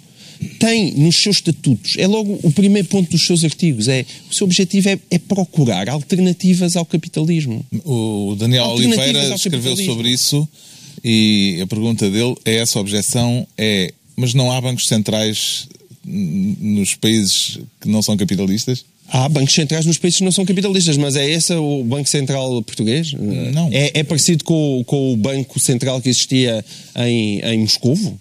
tem nos seus estatutos, é logo o primeiro ponto dos seus artigos, é o seu objetivo é, é procurar alternativas ao capitalismo. O Daniel Oliveira escreveu sobre isso e a pergunta dele é essa objeção é mas não há bancos centrais nos países que não são capitalistas? Há bancos centrais nos países que não são capitalistas, mas é esse o Banco Central português? Não. É, é parecido com, o- com o Banco Central que existia em, em Moscovo?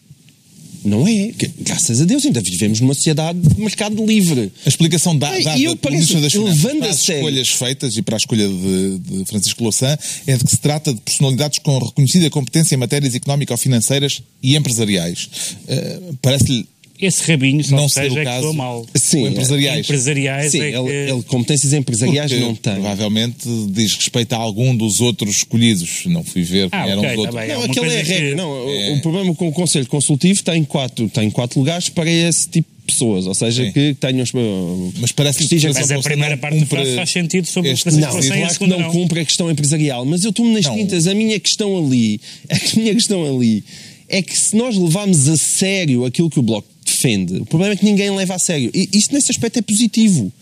Não é. Graças a Deus ainda vivemos numa sociedade de mercado livre. A explicação da, e eu pelo pareço- das Finanças para as escolhas feitas e para a escolha de, de Francisco Louçã é de que se trata de personalidades com reconhecida competência em matérias económico-financeiras e empresariais. Eh, Parece-lhe Esse rabinho, só Não que seja o é que caso. mal. Sim, empresariais. Empresariais Sim, é que... ele, ele competências empresariais porque não tem. provavelmente diz respeito a algum dos outros escolhidos. Não fui ver Ah, eram ok, os tá outros. bem. Não, uma aquela é regra. que- Não, o- o problema com o Conselho Consultivo tem quatro, tem quatro lugares para esse tipo de pessoas, ou seja, Sim. que tenham uh, Mas parece que prestígio Mas a primeira parte cumpre faz sentido sobre este Não, claro que segunda não não. cumpre a questão empresarial, mas eu estou-me nas Não. tintas. A minha questão ali, a minha questão ali é que se nós levarmos a sério aquilo que o Bloco defende, o problema é que ninguém leva a sério. E isto nesse aspecto é positivo.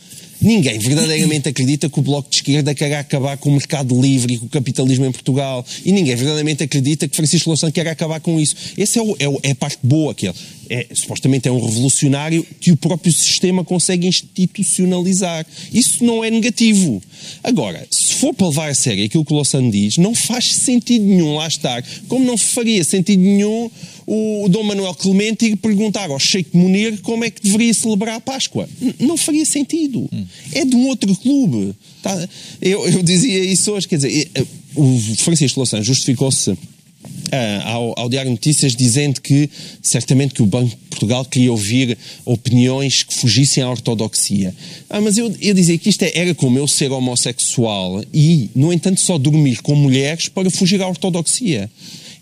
Ninguém verdadeiramente acredita que o Bloco de Esquerda quer acabar com o mercado livre e com o capitalismo em Portugal. E ninguém verdadeiramente acredita que Francisco Louçã quer acabar com isso. Essa é, o- é o- é a parte boa que ele. É, supostamente é um revolucionário que o próprio sistema consegue institucionalizar. Isso não é negativo. Agora, se for para levar a sério aquilo que o Louçã diz, não faz sentido nenhum lá estar. Como não faria sentido nenhum o Dom Manuel Clemente ir perguntar ao Sheikh Munir como é que deveria celebrar a Páscoa. N- não faria sentido. É de um outro clube. Tá? Eu, eu dizia isso hoje, quer dizer, eh, o Francisco Louçã justificou-se ao, ao Diário Notícias dizendo que certamente que o Banco de Portugal queria ouvir opiniões que fugissem à ortodoxia. Ah, mas eu, eu dizia que isto é- era como eu ser homossexual e, no entanto, só dormir com mulheres para fugir à ortodoxia.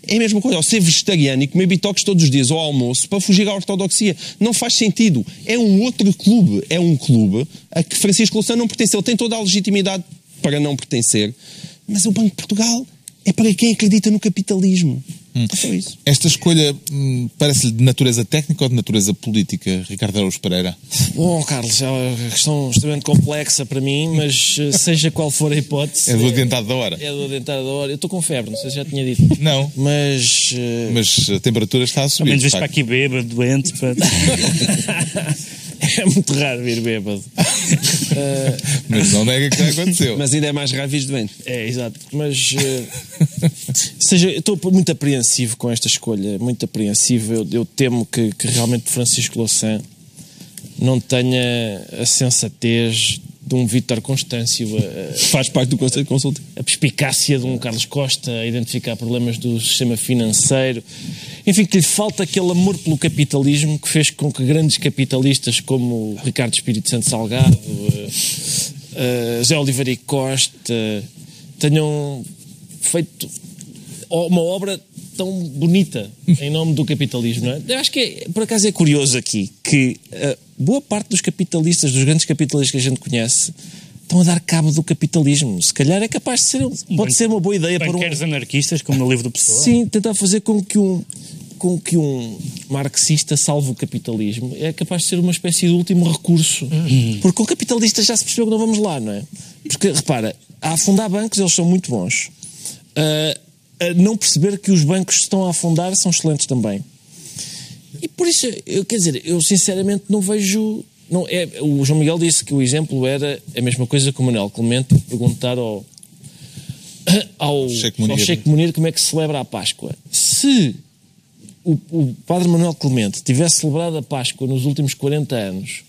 É a mesma coisa, ou ser vegetariano e comer bitoques todos os dias ao almoço para fugir à ortodoxia. Não faz sentido. É um outro clube. É um clube a que Francisco Louçã não pertence. Ele tem toda a legitimidade para não pertencer. Mas o Banco de Portugal é para quem acredita no capitalismo. É só isso. Esta escolha hum, parece-lhe de natureza técnica ou de natureza política, Ricardo Araújo Pereira? Bom, Carlos, é uma questão extremamente complexa para mim, mas eh, seja qual for a hipótese. É do adiantado da hora. É do adiantado da hora. Eu estou com febre, não sei se já tinha dito. Não. Mas. eh, Mas a temperatura está a Ao subir. menos de vês para aqui bêbado, doente. Para... é muito raro vir bêbado. Eh, Mas não nega que já aconteceu. Mas ainda é mais grave isto doente. É, exato. Mas, eh, seja, eu estou muito apreensivo com esta escolha, muito apreensivo. Eu, eu temo que, que realmente Francisco Louçã não tenha a sensatez de um Vítor Constâncio, a, Faz parte do Conselho Consultivo. a perspicácia de um Carlos Costa a identificar problemas do sistema financeiro. Enfim, que lhe falta aquele amor pelo capitalismo que fez com que grandes capitalistas como Ricardo Espírito Santo Salgado, eh, eh, José Oliveira e Costa tenham feito uma obra tão bonita em nome do capitalismo. Não é? Eu acho que, é, por acaso, é curioso aqui que eh, boa parte dos capitalistas, dos grandes capitalistas que a gente conhece, estão a dar cabo do capitalismo. Se calhar é capaz de ser, pode ser uma boa ideia para um, Banqueiros anarquistas, como no livro do Pessoa. Sim, tentar fazer com que um com que um marxista salve o capitalismo é capaz de ser uma espécie de último recurso. Porque com capitalistas já se percebeu que não vamos lá, não é? Porque, repara, a afundar bancos eles são muito bons. A não perceber que os bancos que estão a afundar são excelentes também. E por isso, eu, quer dizer, eu sinceramente não vejo Não, é, o João Miguel disse que o exemplo era a mesma coisa que o Manuel Clemente perguntar ao, ao, Sheikh Munir. ao Sheikh Munir como é que se celebra a Páscoa. Se o, o padre Manuel Clemente tivesse celebrado a Páscoa nos últimos 40 anos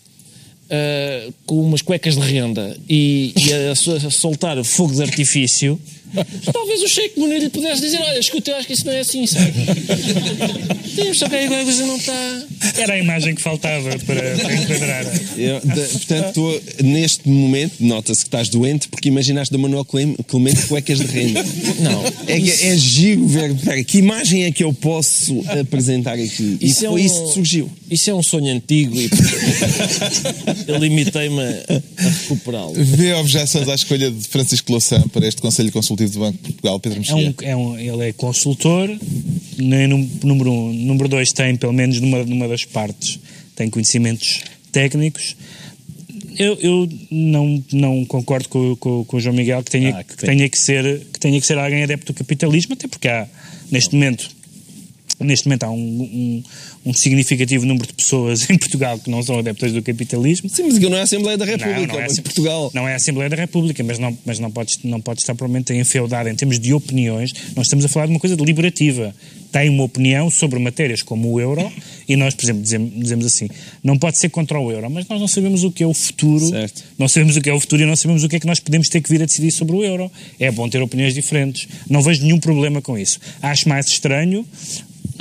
ah, com umas cuecas de renda e, e a, a soltar fogo de artifício, talvez o Sheikh Munir lhe pudesse dizer: Olha, escuta, eu acho que isso não é assim, sabe? Temos só que aí alguma coisa não está. Era a imagem que faltava para, para enquadrar. Eu, de- portanto, tu, neste momento, nota-se que estás doente porque imaginaste da Manuel Clem- Clemente cuecas de renda. Não. É, que é giro ver. Pera, que imagem é que eu posso apresentar aqui? E Isso é foi um- isso que surgiu. Isso é um sonho antigo e eu limitei-me a, a recuperá-lo. Vê objeções à escolha de Francisco Louçã para este Conselho Consultivo do Banco de Portugal, Pedro É Mexia? um, é um, ele é consultor, número um. Número dois, tem, pelo menos numa, numa das partes, tem conhecimentos técnicos. Eu, eu não, não concordo com, com, com o João Miguel que tenha, Ah, que que, tenha que, ser, que tenha que ser alguém adepto do capitalismo, até porque há, neste momento, neste momento há um, um, um significativo número de pessoas em Portugal que não são adeptas do capitalismo. Sim, mas não é a Assembleia da República, Não, é não é, de Portugal. não é a Assembleia da República, mas não, mas não, pode, não pode estar provavelmente enfeudada em termos de opiniões. Nós estamos a falar de uma coisa deliberativa. Tem uma opinião sobre matérias como o euro e nós, por exemplo, dizemos, dizemos assim, não pode ser contra o euro, mas nós não sabemos o que é o futuro. Certo. Não sabemos o que é o futuro e não sabemos o que é que nós podemos ter que vir a decidir sobre o euro. É bom ter opiniões diferentes. Não vejo nenhum problema com isso. Acho mais estranho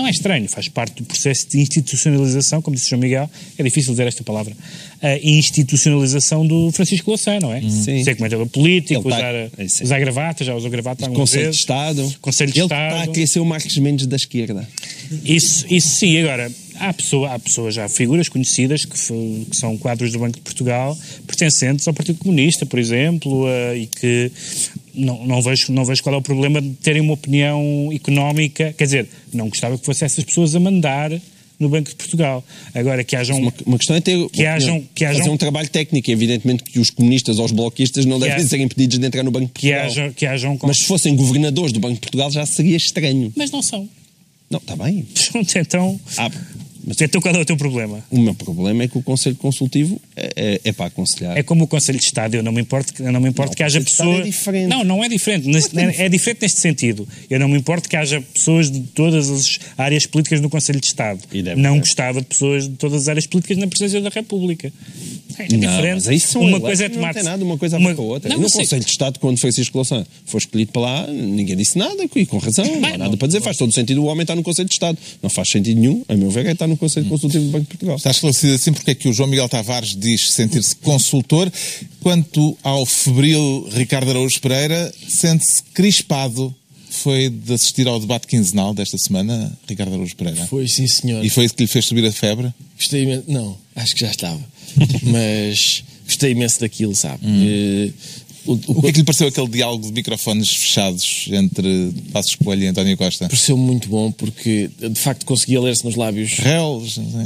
não é estranho, faz parte do processo de institucionalização, como disse o João Miguel, é difícil dizer esta palavra, a institucionalização do Francisco Louçã, não é? Sim. Ser comentador político, Ele tá- usar, é usar gravata, já usou gravata algumas Conselho de vezes. Estado. Conselho de Ele Estado. está a querer ser o Marcos Mendes da esquerda. Isso, isso sim, agora, há, pessoa, há pessoas, há figuras conhecidas que, que são quadros do Banco de Portugal, pertencentes ao Partido Comunista, por exemplo, eh, e que não, não, vejo, não vejo qual é o problema de terem uma opinião económica. Quer dizer, não gostava que fossem essas pessoas a mandar no Banco de Portugal. Agora, que hajam. Uma, uma questão é ter Que hajam- que fazer hajam- um trabalho técnico. Evidentemente que os comunistas ou os bloquistas não Que devem ser impedidos de entrar no Banco de que Portugal. hajam, que hajam Mas se fossem governadores do Banco de Portugal já seria estranho. Mas não são. Não, está bem. Pronto, então, Ah, mas então qual é o teu problema? o meu problema é que o Conselho Consultivo é, é- é para aconselhar. É como o Conselho de Estado, eu não me importo, que- eu não me importo Não, que haja Estado pessoas. é diferente. Não, não é diferente. Neste- é, diferente neste sentido. Eu não me importo que haja pessoas de todas as áreas políticas no Conselho de Estado. Não gostava de pessoas de todas as áreas políticas na presidência da República. É, é Não, diferente. mas isso são uma coisa é não tomar tem nada uma coisa a ver com a outra. Não, no. Conselho de Estado, quando Francisco Louçã foi escolhido para lá, ninguém disse nada, e com razão, não há nada não- para dizer. Faz todo sentido o homem estar no Conselho de Estado. Não faz sentido nenhum, a meu ver, é estar no Conselho Consultivo do Banco de Portugal. Está esclarecido assim porque é que o João Miguel Tavares diz sentir-se consultor, quanto ao febril Ricardo Araújo Pereira sente-se crispado. Foi de assistir ao debate quinzenal desta semana, Ricardo Araújo Pereira. Foi, sim, senhor. E foi isso que lhe fez subir a febre? Gostei imenso. Não, acho que já estava. Mas gostei imenso daquilo, sabe? Eh, o, o, O que é que lhe pareceu aquele diálogo de microfones fechados entre Passos Coelho e António Costa? pareceu muito bom porque de facto conseguia ler-se nos lábios. É?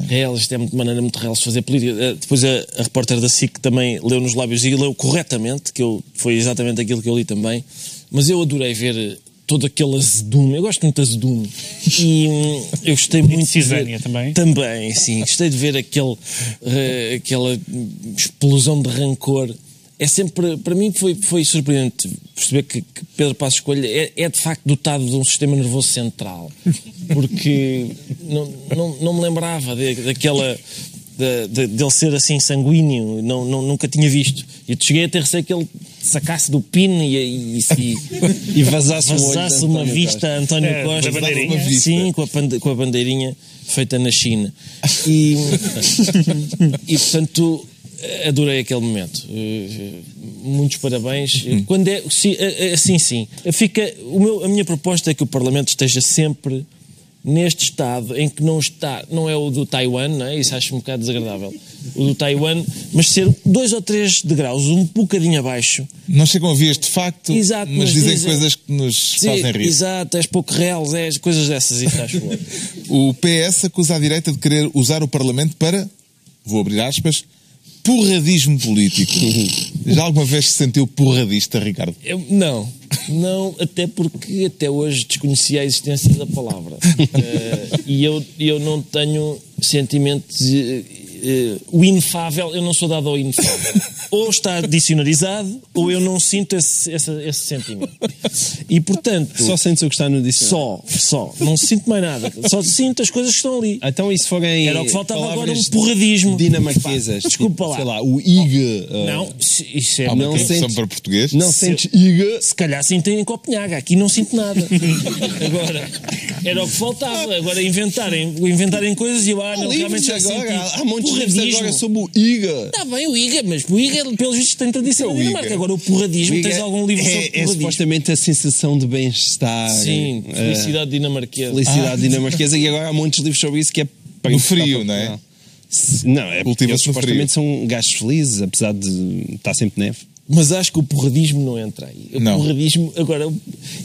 Real, isto é de maneira muito real de fazer política. Eh, Depois a, a repórter da SIC também leu nos lábios e leu corretamente, que eu, foi exatamente aquilo que eu li também. Mas eu adorei ver todo aquele azedume. Eu gosto muito de azedume. E hum, eu gostei muito. de cisânia ver- também? Também, sim. Gostei de ver aquele, eh, aquela explosão de rancor. É sempre, para mim foi, foi surpreendente perceber que, que Pedro Passos Coelho é, é de facto dotado de um sistema nervoso central. Porque não, não, não me lembrava de- daquela. De, de- dele ser assim sanguíneo, não, não- nunca tinha visto. E cheguei a ter receio que ele sacasse do pino e, e, e, E vazasse, um vazasse uma António vista Costa. a António É, Costa. vista. Sim, com a, pande- com a bandeirinha feita na China. E, e portanto, adorei aquele momento. Eh, Muitos parabéns. Quando é, sim, eh, eh, assim, sim. Fica, o meu, a minha proposta é que o Parlamento esteja sempre neste estado em que não está, não é o do Taiwan, não é? isso acho um bocado desagradável, o do Taiwan, mas ser dois ou três degraus, um bocadinho abaixo, Não chegam a vias de facto, Exato, mas mas dizem dizem- coisas que nos Sim, fazem rir. exato, és pouco real, és coisas dessas, isso acho bom. O PS acusa a direita de querer usar o Parlamento para, vou abrir aspas, porradismo político. Já alguma vez se sentiu porradista, Ricardo? Eu- não, não, até porque até hoje desconhecia a existência da palavra. Eh, e eu, eu não tenho sentimentos eh, o inefável, eu não sou dado ao inefável. ou está dicionarizado, ou eu não sinto esse, esse, esse sentimento. E portanto. Só sentes o que está no dicionário. Só, só. Não sinto mais nada. Só sinto as coisas que estão ali. Então, se forem. Era o que faltava agora, um porradismo. Dinamarquesas. Desculpa tipo, lá. Sei lá, o IG. uh, Não, isso é Há uma Não sentes- para português. Não Se- sentes IG. Se calhar sinto em Copenhaga, aqui não sinto nada. Agora, era o que faltava. Agora inventarem, inventarem coisas e eu, ah, não, realmente já agora. senti. Há, há montes porradismo. agora sobre o IG. Está bem o IGA, mas o IGA, pelos vistos, tem tradição O na Dinamarca. IGA. Agora o porradismo, tens IG algum livro sobre é, é porradismo? supostamente a sensação de bem-estar. Sim, eh, felicidade dinamarquesa. felicidade dinamarquesa e agora há de livros sobre isso que é para No frio, não é? Não, é porque eles supostamente são gajos felizes, apesar de estar sempre neve. Mas acho que o porradismo não entra aí. O Não. porradismo, agora,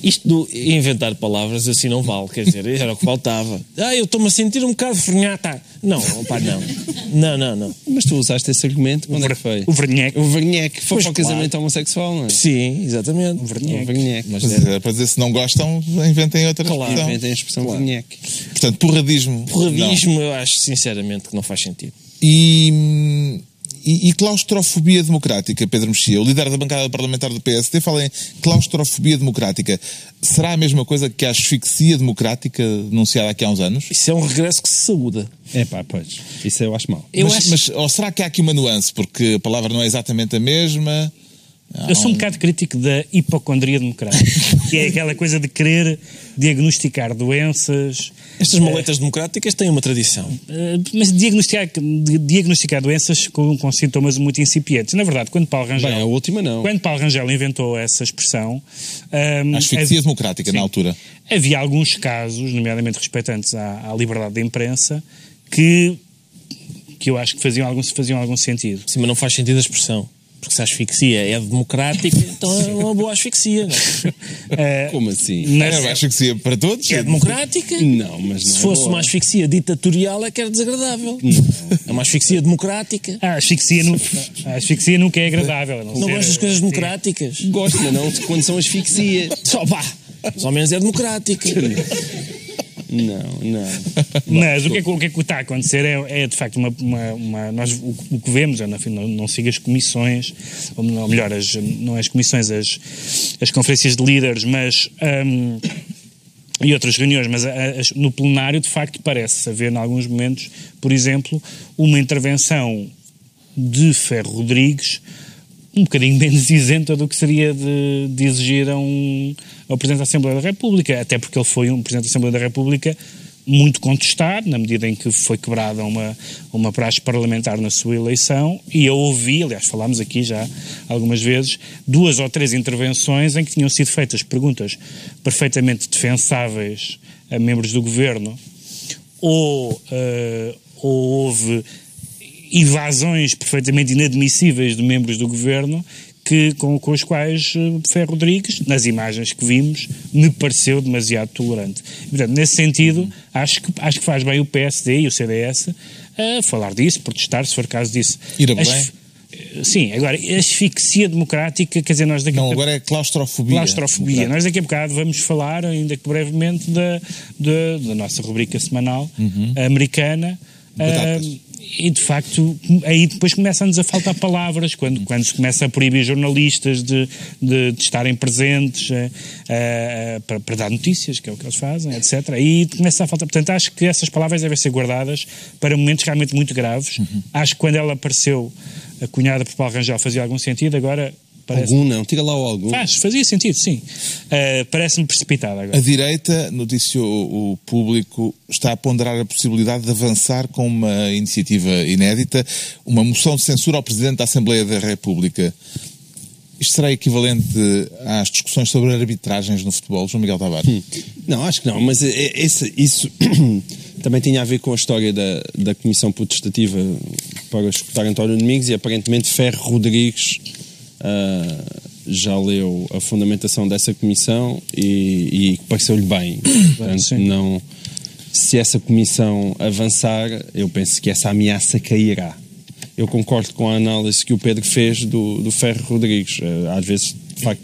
isto do inventar palavras assim não vale, quer dizer, era o que faltava. Ah, eu estou-me a sentir um bocado frenhata. Não, pá, não. Não, não, não. Mas tu usaste esse argumento quando é que foi? O Verniec. O Verniec foi Pois para o claro. casamento homossexual, não é? Sim, exatamente. O Verniec. Mas Mas era- é para dizer se não gostam, inventem outra Claro. expressão. Inventem a expressão Verniec. Portanto, porradismo. porradismo, eu acho sinceramente que não faz sentido. E, e, e claustrofobia democrática, Pedro Mexia, o líder da bancada parlamentar do PSD, fala em claustrofobia democrática. Será a mesma coisa que a asfixia democrática denunciada aqui há uns anos? Isso é um regresso que se saúda. É pá, pois. Isso eu acho mal. Eu mas, acho- mas- ou será que há aqui uma nuance? Porque a palavra não é exatamente a mesma. Eu sou um bocado crítico da hipocondria democrática, que é aquela coisa de querer diagnosticar doenças. Estas maletas democráticas têm uma tradição. eh, Mas diagnosticar, de- diagnosticar doenças com, com sintomas muito incipientes. Na verdade, quando Paulo Rangel, Bem, a última não. quando Paulo Rangel inventou essa expressão, ahm, A asfixia havia- democrática, Sim. na altura. havia alguns casos, nomeadamente respeitantes à, à liberdade da imprensa, que, que eu acho que faziam algum, faziam algum sentido. Sim, mas não faz sentido a expressão. Porque se a asfixia é democrática, então é uma boa asfixia. Não é? Eh, Como assim? É uma asfixia para todos? É democrática. Não, mas não Se é fosse boa. uma asfixia ditatorial, é que era desagradável. É uma asfixia democrática. a, asfixia nu- a asfixia nunca é agradável. Não ser- gosto das coisas sim. democráticas. Gosto, mas não de quando são asfixias. Só pá, mas ao menos é democrática. Não, não. Mas o que, é, o que é que está a acontecer é, é, de facto uma. uma- uma- nós, o, o que vemos, fim, não, não sigo as comissões, ou melhor, as, não as comissões, as, as conferências de líderes, mas. hum, e outras reuniões, mas a- a- no plenário, de facto, parece haver, em alguns momentos, por exemplo, uma intervenção de Ferro Rodrigues um bocadinho menos isenta do que seria de, de exigir a um, ao Presidente da Assembleia da República, até porque ele foi um Presidente da Assembleia da República muito contestado, na medida em que foi quebrada uma, uma praxe parlamentar na sua eleição, e eu ouvi, aliás, falámos aqui já algumas vezes, duas ou três intervenções em que tinham sido feitas perguntas perfeitamente defensáveis a membros do governo, ou, eh, ou houve invasões perfeitamente inadmissíveis de membros do governo que, com, com os quais eh, Ferro Rodrigues, nas imagens que vimos, me pareceu demasiado tolerante. Portanto, nesse sentido, acho que, acho que faz bem o PSD e o CDS a falar disso, protestar, se for caso disso. Ir a Belém? Sim, agora, asfixia democrática, quer dizer, nós daqui Não, agora é claustrofobia. Claustrofobia. Nós daqui a bocado vamos falar, ainda que brevemente, da, da, da nossa rubrica semanal americana. Batatas. Ah, e de facto, aí depois começam-nos a faltar palavras, quando, quando se começa a proibir jornalistas de, de, de estarem presentes eh, eh, para, para dar notícias, que é o que eles fazem, etc. Aí começa a faltar. Portanto, acho que essas palavras devem ser guardadas para momentos realmente muito graves. Acho que quando ela apareceu, a cunhada por Paulo Rangel fazia algum sentido, agora parece. Algum não, tira lá o algum. Faz, fazia sentido, sim. Uh, Parece-me precipitado A agora. direita, noticiou o público, está a ponderar a possibilidade de avançar com uma iniciativa inédita, uma moção de censura ao Presidente da Assembleia da República. Isto será equivalente às discussões sobre arbitragens no futebol, João Miguel Tavares? Não, acho que não, mas é- esse- isso também tinha a ver com a história da, da Comissão Potestativa para escutar António Domingos e aparentemente Ferro Rodrigues ah, já leu a fundamentação dessa comissão e, e pareceu-lhe bem. Portanto, Sim. não, se essa comissão avançar, eu penso que essa ameaça cairá. Eu concordo com a análise que o Pedro fez do, do Ferro Rodrigues. Ah, às vezes, de facto,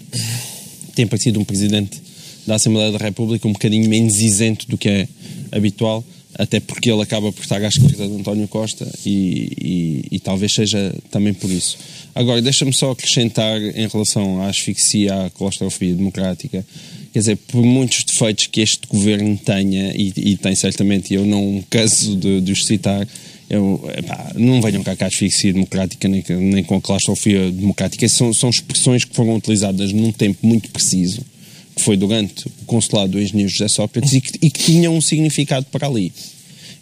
tem parecido um presidente da Assembleia da República um bocadinho menos isento do que é habitual. Até porque ele acaba por estar à esquerda de António Costa e, e, e talvez seja também por isso. Agora, deixa-me só acrescentar em relação à asfixia, à claustrofobia democrática, quer dizer, por muitos defeitos que este governo tenha, e, e tem certamente, eu não caso de, de os citar, eu, epá, não venham cá com a asfixia democrática nem, nem com a claustrofobia democrática. São, são expressões que foram utilizadas num tempo muito preciso, que foi durante o consulado do engenheiro José Sócrates, e que, e que tinham um significado para ali.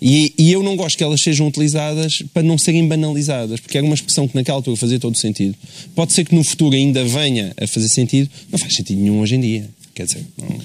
E, e, eu não gosto que elas sejam utilizadas para não serem banalizadas, porque era uma expressão que naquela altura fazia todo sentido. Pode ser que no futuro ainda venha a fazer sentido, não faz sentido nenhum hoje em dia. Quer dizer, não,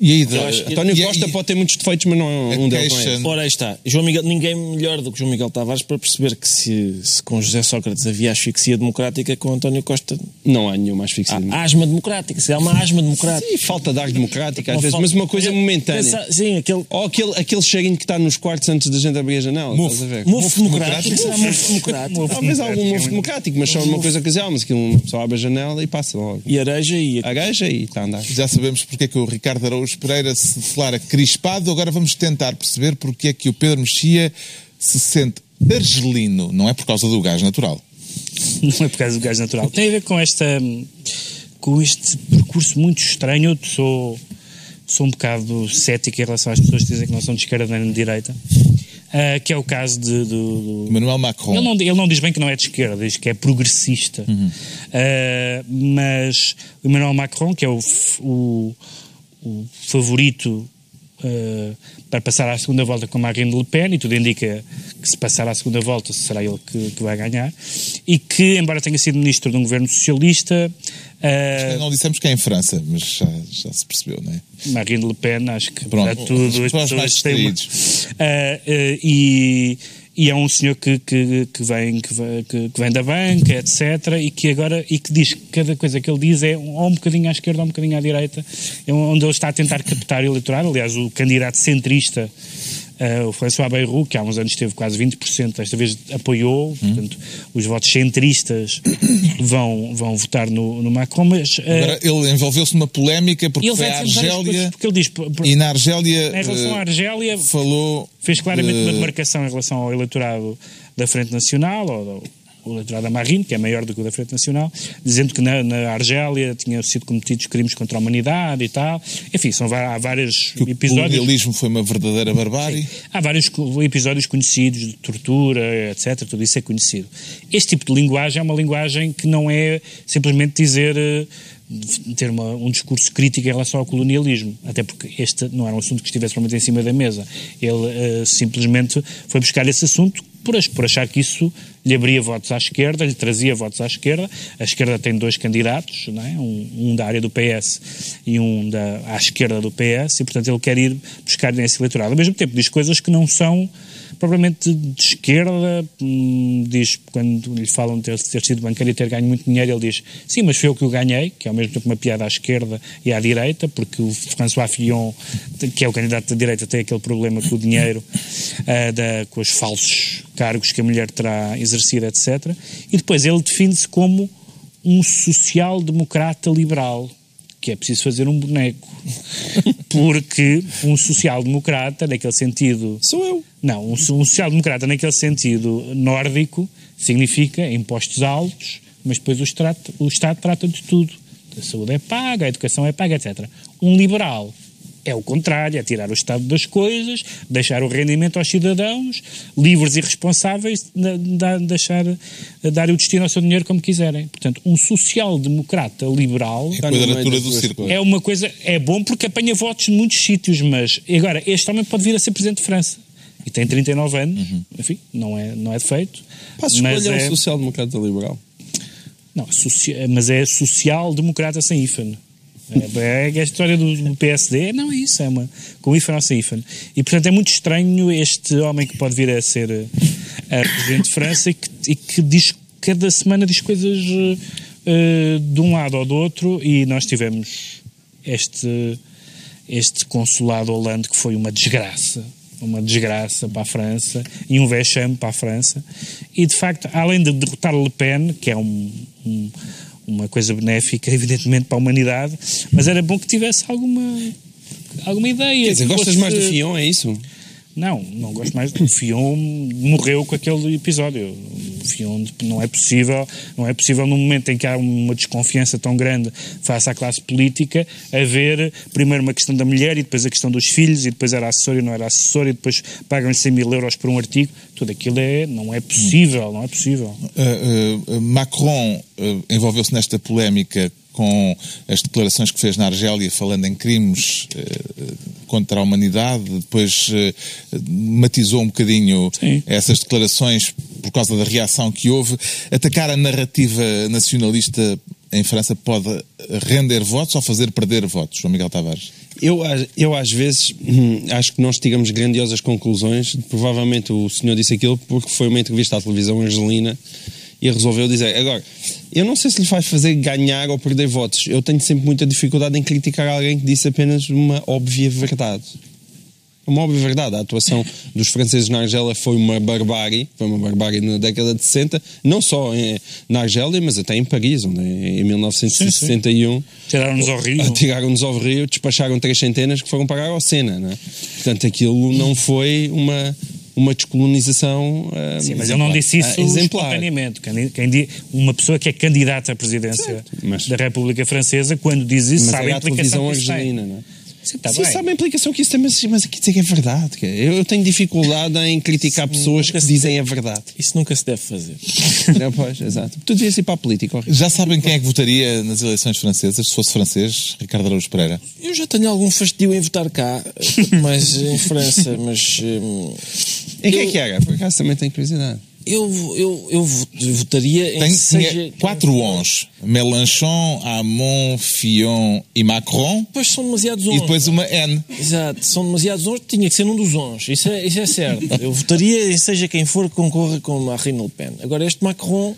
E aí, de, António e- Costa e- pode ter muitos defeitos, mas não é um deles. Não é. Ora, aí está. João Miguel, ninguém melhor do que João Miguel Tavares para perceber que se, se com José Sócrates havia asfixia democrática, com António Costa Não há nenhuma asfixia. há asma democrática. Se há uma asma democrática. Sim, falta de ar democrática às Uma vezes, falta- mas uma coisa momentânea. Pensa- sim, aquele Ou aquele, aquele cheirinho que está nos quartos antes da gente abrir a janela. Mufo. estás a ver? mofo democrático. Será mofo democrático? Talvez algum mofo é democrático, mas só uma coisa ocasional. Mas aquilo pessoa abre a janela e passa logo. E areja e A gaja e está a andar. Já sabemos porque é que o Ricardo Araújo Pereira se declara crispado. Agora vamos tentar perceber porque é que o Pedro Mexia se sente argelino. Não é por causa do gás natural. Não é por causa do gás natural. Tem a ver com esta com este percurso muito estranho. Eu sou, sou um bocado cético em relação às pessoas que dizem que não são de esquerda nem de direita. Ah, que é o caso de, do, do- Emmanuel Macron. Ele não, ele não diz bem que não é de esquerda, diz que é progressista. Uh, mas o Emmanuel Macron, que é o, o, o favorito uh, para passar à segunda volta com Marine Le Pen, e tudo indica que se passar à segunda volta será ele que, que vai ganhar, e que, embora tenha sido ministro de um governo socialista, uh, Não dissemos que é em França, mas já, já se percebeu, não é? Marine Le Pen, acho que Pronto. para tudo as pessoas têm uma... ah, e, e é um senhor que, que, que, vem, que, que, vem da banca, etc. E que agora e que diz que cada coisa que ele diz é ou um bocadinho à esquerda ou um bocadinho à direita, é onde ele está a tentar captar eleitorado. Aliás, o candidato centrista. Ah, o François Bayrou, que há uns anos teve quase 20%, desta vez apoiou, portanto, os votos centristas vão, vão votar no, no Macron, mas ah, Agora, ele envolveu-se numa polémica porque ele foi à Argélia porque ele diz, e na Argélia em relação à eh, Argélia, falou fez claramente uma demarcação em relação ao eleitorado da Frente Nacional, ou do o eleitorado da Marine, que é maior do que o da Frente Nacional, dizendo que na, na Argélia tinham sido cometidos crimes contra a humanidade e tal. Enfim, são, há vários que o episódios. colonialismo foi uma verdadeira barbárie. Há vários episódios conhecidos de tortura, etc. Tudo isso é conhecido. Este tipo de linguagem é uma linguagem que não é simplesmente dizer. eh, ter uma- um discurso crítico em relação ao colonialismo, até porque este não era um assunto que estivesse realmente em cima da mesa. Ele eh, simplesmente foi buscar esse assunto por, por achar que isso lhe abria votos à esquerda, lhe trazia votos à esquerda. A esquerda tem dois candidatos, é? um, um da área do PS e um da, à esquerda do PS, e portanto ele quer ir buscar nesse eleitorado. Ao mesmo tempo diz coisas que não são propriamente de esquerda, hum, diz, quando lhe falam de ter, ter sido banqueiro e ter ganho muito dinheiro, ele diz, sim, mas foi eu que o ganhei, que é ao mesmo tempo uma piada à esquerda e à direita, porque o François Fillon, que é o candidato da direita, tem aquele problema com o dinheiro, ah, da, com os falsos cargos que a mulher terá exercido, etc. E depois ele define-se como um social-democrata liberal, que é preciso fazer um boneco. Porque um social-democrata, naquele sentido Sou eu. não, um, um social-democrata naquele sentido nórdico significa impostos altos, mas depois o Estado, o Estado trata de tudo. A saúde é paga, a educação é paga, etc. Um liberal é o contrário, é tirar o Estado das coisas, deixar o rendimento aos cidadãos, livres e responsáveis, da- deixar, dar o destino ao seu dinheiro como quiserem. Portanto, um social-democrata liberal meio Quadratura das do círculo. é uma coisa, é bom porque apanha votos de muitos sítios, mas agora este homem pode vir a ser presidente de França e tem 39 anos, enfim, não é, não é defeito, Passo mas escolha é, um social-democrata liberal. não, socia- mas é social-democrata sem hífen. É, é a história do do PSD, não é isso, é uma com hífen ou sem. E portanto é muito estranho este homem que pode vir a ser eh, eh, presidente de França e que, e que diz cada semana diz coisas eh, de um lado ou do outro e nós tivemos este este consulado Hollande que foi uma desgraça uma desgraça para a França e um vexame para a França e de facto além de derrotar Le Pen que é um, um- uma coisa benéfica evidentemente para a humanidade mas era bom que tivesse alguma alguma ideia Quer dizer, que gostas fosse- mais do Fion, é isso? Não, não gosto mais. O Fion morreu com aquele episódio. O Fion não é possível, não é possível num momento em que há uma desconfiança tão grande face à classe política, haver primeiro uma questão da mulher e depois a questão dos filhos e depois era assessor e não era assessor e depois pagam-lhe 100 mil euros por um artigo. Tudo aquilo é, não é possível, não é possível. Uh, uh, Macron uh, envolveu-se nesta polémica com as declarações que fez na Argélia falando em crimes uh, contra a humanidade, depois uh, matizou um bocadinho Sim. essas declarações por causa da reação que houve. Atacar a narrativa nacionalista em França pode render votos ou fazer perder votos, João Miguel Tavares? Eu, eu às vezes hum, acho que nós tiramos grandiosas conclusões. Provavelmente o senhor disse aquilo porque foi uma entrevista à televisão argelina e resolveu dizer. Agora, eu não sei se lhe faz fazer ganhar ou perder votos. Eu tenho sempre muita dificuldade em criticar alguém que disse apenas uma óbvia verdade. Uma óbvia verdade. A atuação dos franceses na Argélia foi uma barbárie, foi uma barbárie na década de 60, não só em, na Argélia, mas até em Paris, onde em 1961 tiraram-nos ao rio. Tiraram-nos ao rio, despacharam três centenas que foram parar ao Sena. Né? Portanto, aquilo não foi uma uma descolonização uh, Sim, mas exemplar. ele não disse isso uh, espontaneamente. Quem, quem, uma pessoa que é candidata à presidência mas, da República Francesa, quando diz isso, sabe é a implicação argelina, não é? Você tá Você sabe a implicação que isso tem, mas, mas aqui dizer que é verdade. Eu tenho dificuldade em criticar isso pessoas que dizem deve, a verdade. Isso nunca se deve fazer. Não, pois, exato. Tu devias ir para a política. Já sabem quem é que votaria nas eleições francesas, se fosse francês, Ricardo Araújo Pereira? Eu já tenho algum fastio em votar cá, mas em França, mas... Hum, em quem é que era? Por acaso também tenho curiosidade. Eu, eu, eu votaria em Tem, seja... quatro ons. Mélenchon, Hamon, Fillon e Macron. Pois são demasiados ons. E depois uma N. Exato, são demasiados ons. Tinha que ser um dos ons. Isso é, isso é certo. Eu votaria em seja quem for que concorra com Marine Le Pen. Agora, este Macron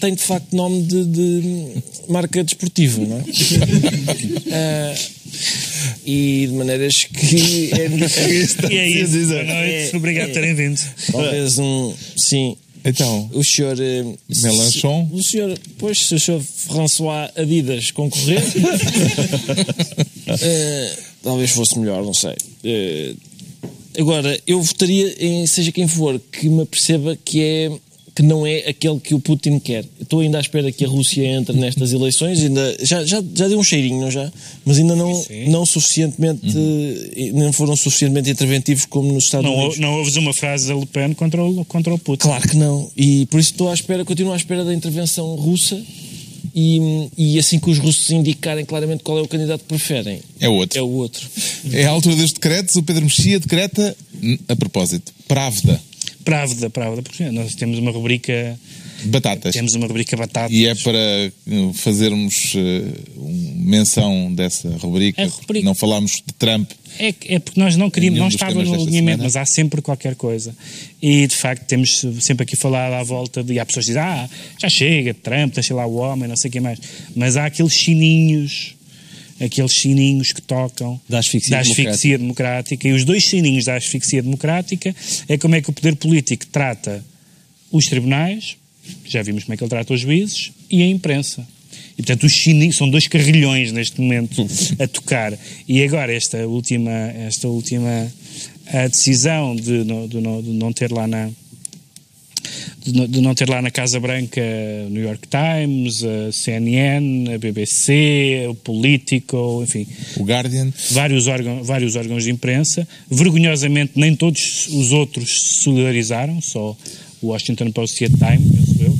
tem de facto nome de, de marca desportiva, não é? uh, e de maneiras que é difícil. e é isso. Boa noite. É, Obrigado por terem vindo. Talvez um. Sim. Então, o senhor uh, Melanchon? o senhor, pois, se o senhor François Adidas concorrer, uh, talvez fosse melhor, não sei. Uh, agora, eu votaria em seja quem for que me perceba que é que não é aquele que o Putin quer. Estou ainda à espera que a Rússia entre nestas eleições, ainda, já, já, já deu um cheirinho, não já? Mas ainda não, não suficientemente, uhum. não foram suficientemente interventivos como nos Estados não, Unidos. Não ouves uma frase da Le Pen contra o, contra o Putin. Claro que não. E por isso estou à espera, continuo à espera da intervenção russa e, e, assim que os russos indicarem claramente qual é o candidato que preferem. É o outro. É o outro. É a altura dos decretos. O Pedro Mexia decreta, a propósito, Pravda. Právida, Právida, porque nós temos uma rubrica. Batatas. Temos uma rubrica batatas. E é para uh, fazermos uh, menção dessa rubrica, rubrica. não falámos de Trump. É, é porque nós não queríamos, não estava no alinhamento, mas há sempre qualquer coisa. E de facto temos sempre aqui falado à volta de. E há pessoas que dizem, ah, já chega, Trump, deixa lá o homem, não sei o que mais. Mas há aqueles chininhos aqueles sininhos que tocam da asfixia, da asfixia democrática. democrática. E os dois sininhos da asfixia democrática é como é que o poder político trata os tribunais, já vimos como é que ele trata os juízes, e a imprensa. E, portanto, os sininhos são dois carrilhões neste momento a tocar. E agora, esta última, esta última a decisão de, de, de, de não ter lá na, de, não ter lá na Casa Branca o New York Times, a CNN, a BBC, o Politico, enfim. O Guardian. Vários, órgãos, vários órgãos de imprensa. Vergonhosamente, nem todos os outros se solidarizaram, só o Washington Post e a Time, penso eu.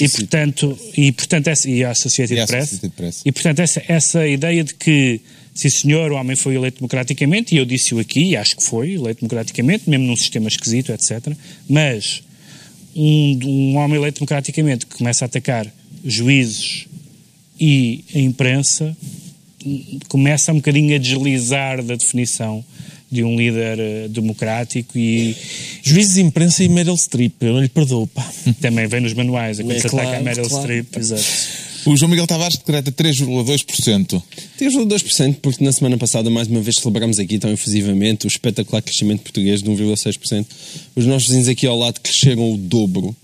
E portanto, e, portanto essa, e a Associated, e Press, Associated Press. E portanto, essa, essa ideia de que Sim, senhor, o homem foi eleito democraticamente, e eu disse-o aqui, e acho que foi eleito democraticamente, mesmo num sistema esquisito, etc. Mas um, um homem eleito democraticamente que começa a atacar juízes e a imprensa começa um bocadinho a deslizar da definição de um líder uh, democrático e... Juízes, imprensa e Meryl Streep, eu não lhe perdoo, pá. Também vem nos manuais, é quando é, se claro, ataca a Meryl claro. Streep. Exato. O João Miguel Tavares decreta 3,2%. 3,2% porque na semana passada, mais uma vez, celebramos aqui tão efusivamente o espetacular crescimento português de 1,6%. Os nossos vizinhos aqui ao lado cresceram o dobro.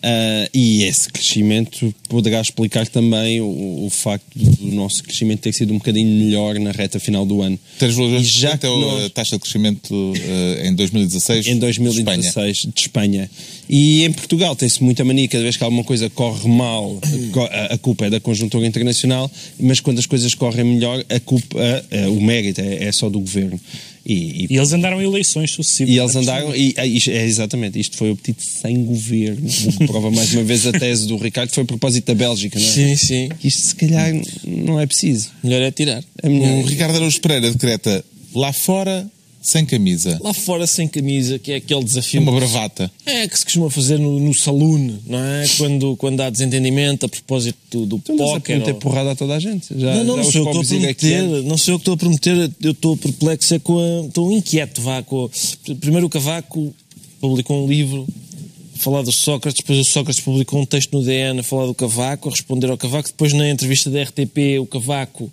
Uh, e esse crescimento poderá explicar também o, o, facto do nosso crescimento ter sido um bocadinho melhor na reta final do ano. 3,2% já que nós... a taxa de crescimento uh, em 2016 Em 2016 de Espanha. de Espanha. E em Portugal tem-se muita mania, cada vez que alguma coisa corre mal, a, a culpa é da conjuntura internacional, mas quando as coisas correm melhor, a culpa, o mérito é, é só do governo. E, e, e, eles andaram eleições sucessivas. E eles andaram, e, é, é, exatamente, isto foi obtido sem governo. O que prova mais uma vez a tese do Ricardo, que foi a propósito da Bélgica, não é? Sim, sim. Isto se calhar não é preciso. Melhor é tirar. É melhor. O Ricardo Araújo Pereira decreta lá fora sem camisa. Lá fora sem camisa, que é aquele desafio. Uma bravata. É, que se costuma fazer no, no saloon, não é? Quando, quando há desentendimento a propósito do, então, póquer. Não ou... porrada a toda a gente. Já, não, não, não sou eu que estou a prometer. Não sou eu que estou a prometer. Eu estou perplexo, é com a, estou inquieto, vá. Com a... Primeiro o Cavaco publicou um livro falar do Sócrates, depois o Sócrates publicou um texto no DN a falar do Cavaco, a responder ao Cavaco, depois na entrevista da RTP o Cavaco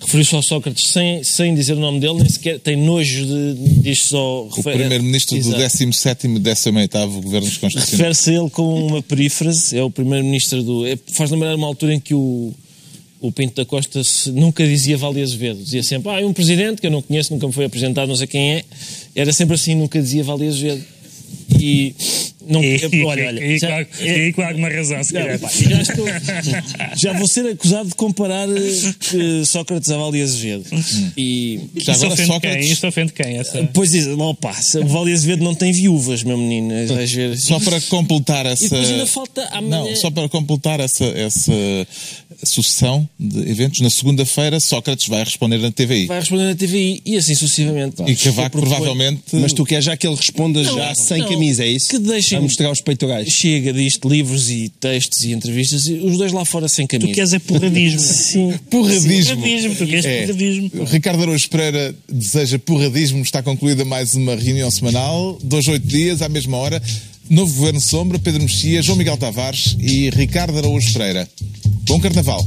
referiu-se ao Sócrates sem, sem dizer o nome dele, nem sequer tem nojo de diz só. O primeiro-ministro do 17 e 18 governos constitucionais. Refere-se ele com uma perífrase, é o primeiro-ministro do. É, faz lembrar uma altura em que o, o Pinto da Costa se, nunca dizia Vale Azevedo, dizia sempre, ah, é um presidente que eu não conheço, nunca me foi apresentado, não sei quem é. Era sempre assim, nunca dizia Vale Azevedo. E não, e, olha, olha, e, já, com, e com alguma razão, se calhar. já, estou, já vou ser acusado de comparar uh, Sócrates a Vale Azevedo. Hum. E já isso agora Sócrates. Quem? Isso ofende quem? Essa? Pois é, opa, o Vale Azevedo não tem viúvas, meu menino. Ver. Só para completar essa. E depois ainda falta amanhã... Não, só para completar essa, essa sucessão de eventos, na segunda-feira Sócrates vai responder na TVI. Vai responder na TVI e assim sucessivamente. E Cavaco provavelmente. Mas tu queres já que ele responda não, já sem não, camisa, é isso? Que deixem. A mostrar os peitorais. Chega disto, livros e textos e entrevistas, e os dois lá fora sem camisa. Tu queres é porradismo. Sim. Porradismo. Porradismo, tu queres é. porradismo. Ricardo Araújo Pereira deseja porradismo. Está concluída mais uma reunião semanal, dois, oito dias, à mesma hora. Novo Governo Sombra, Pedro Mexia, João Miguel Tavares e Ricardo Araújo Pereira. Bom Carnaval!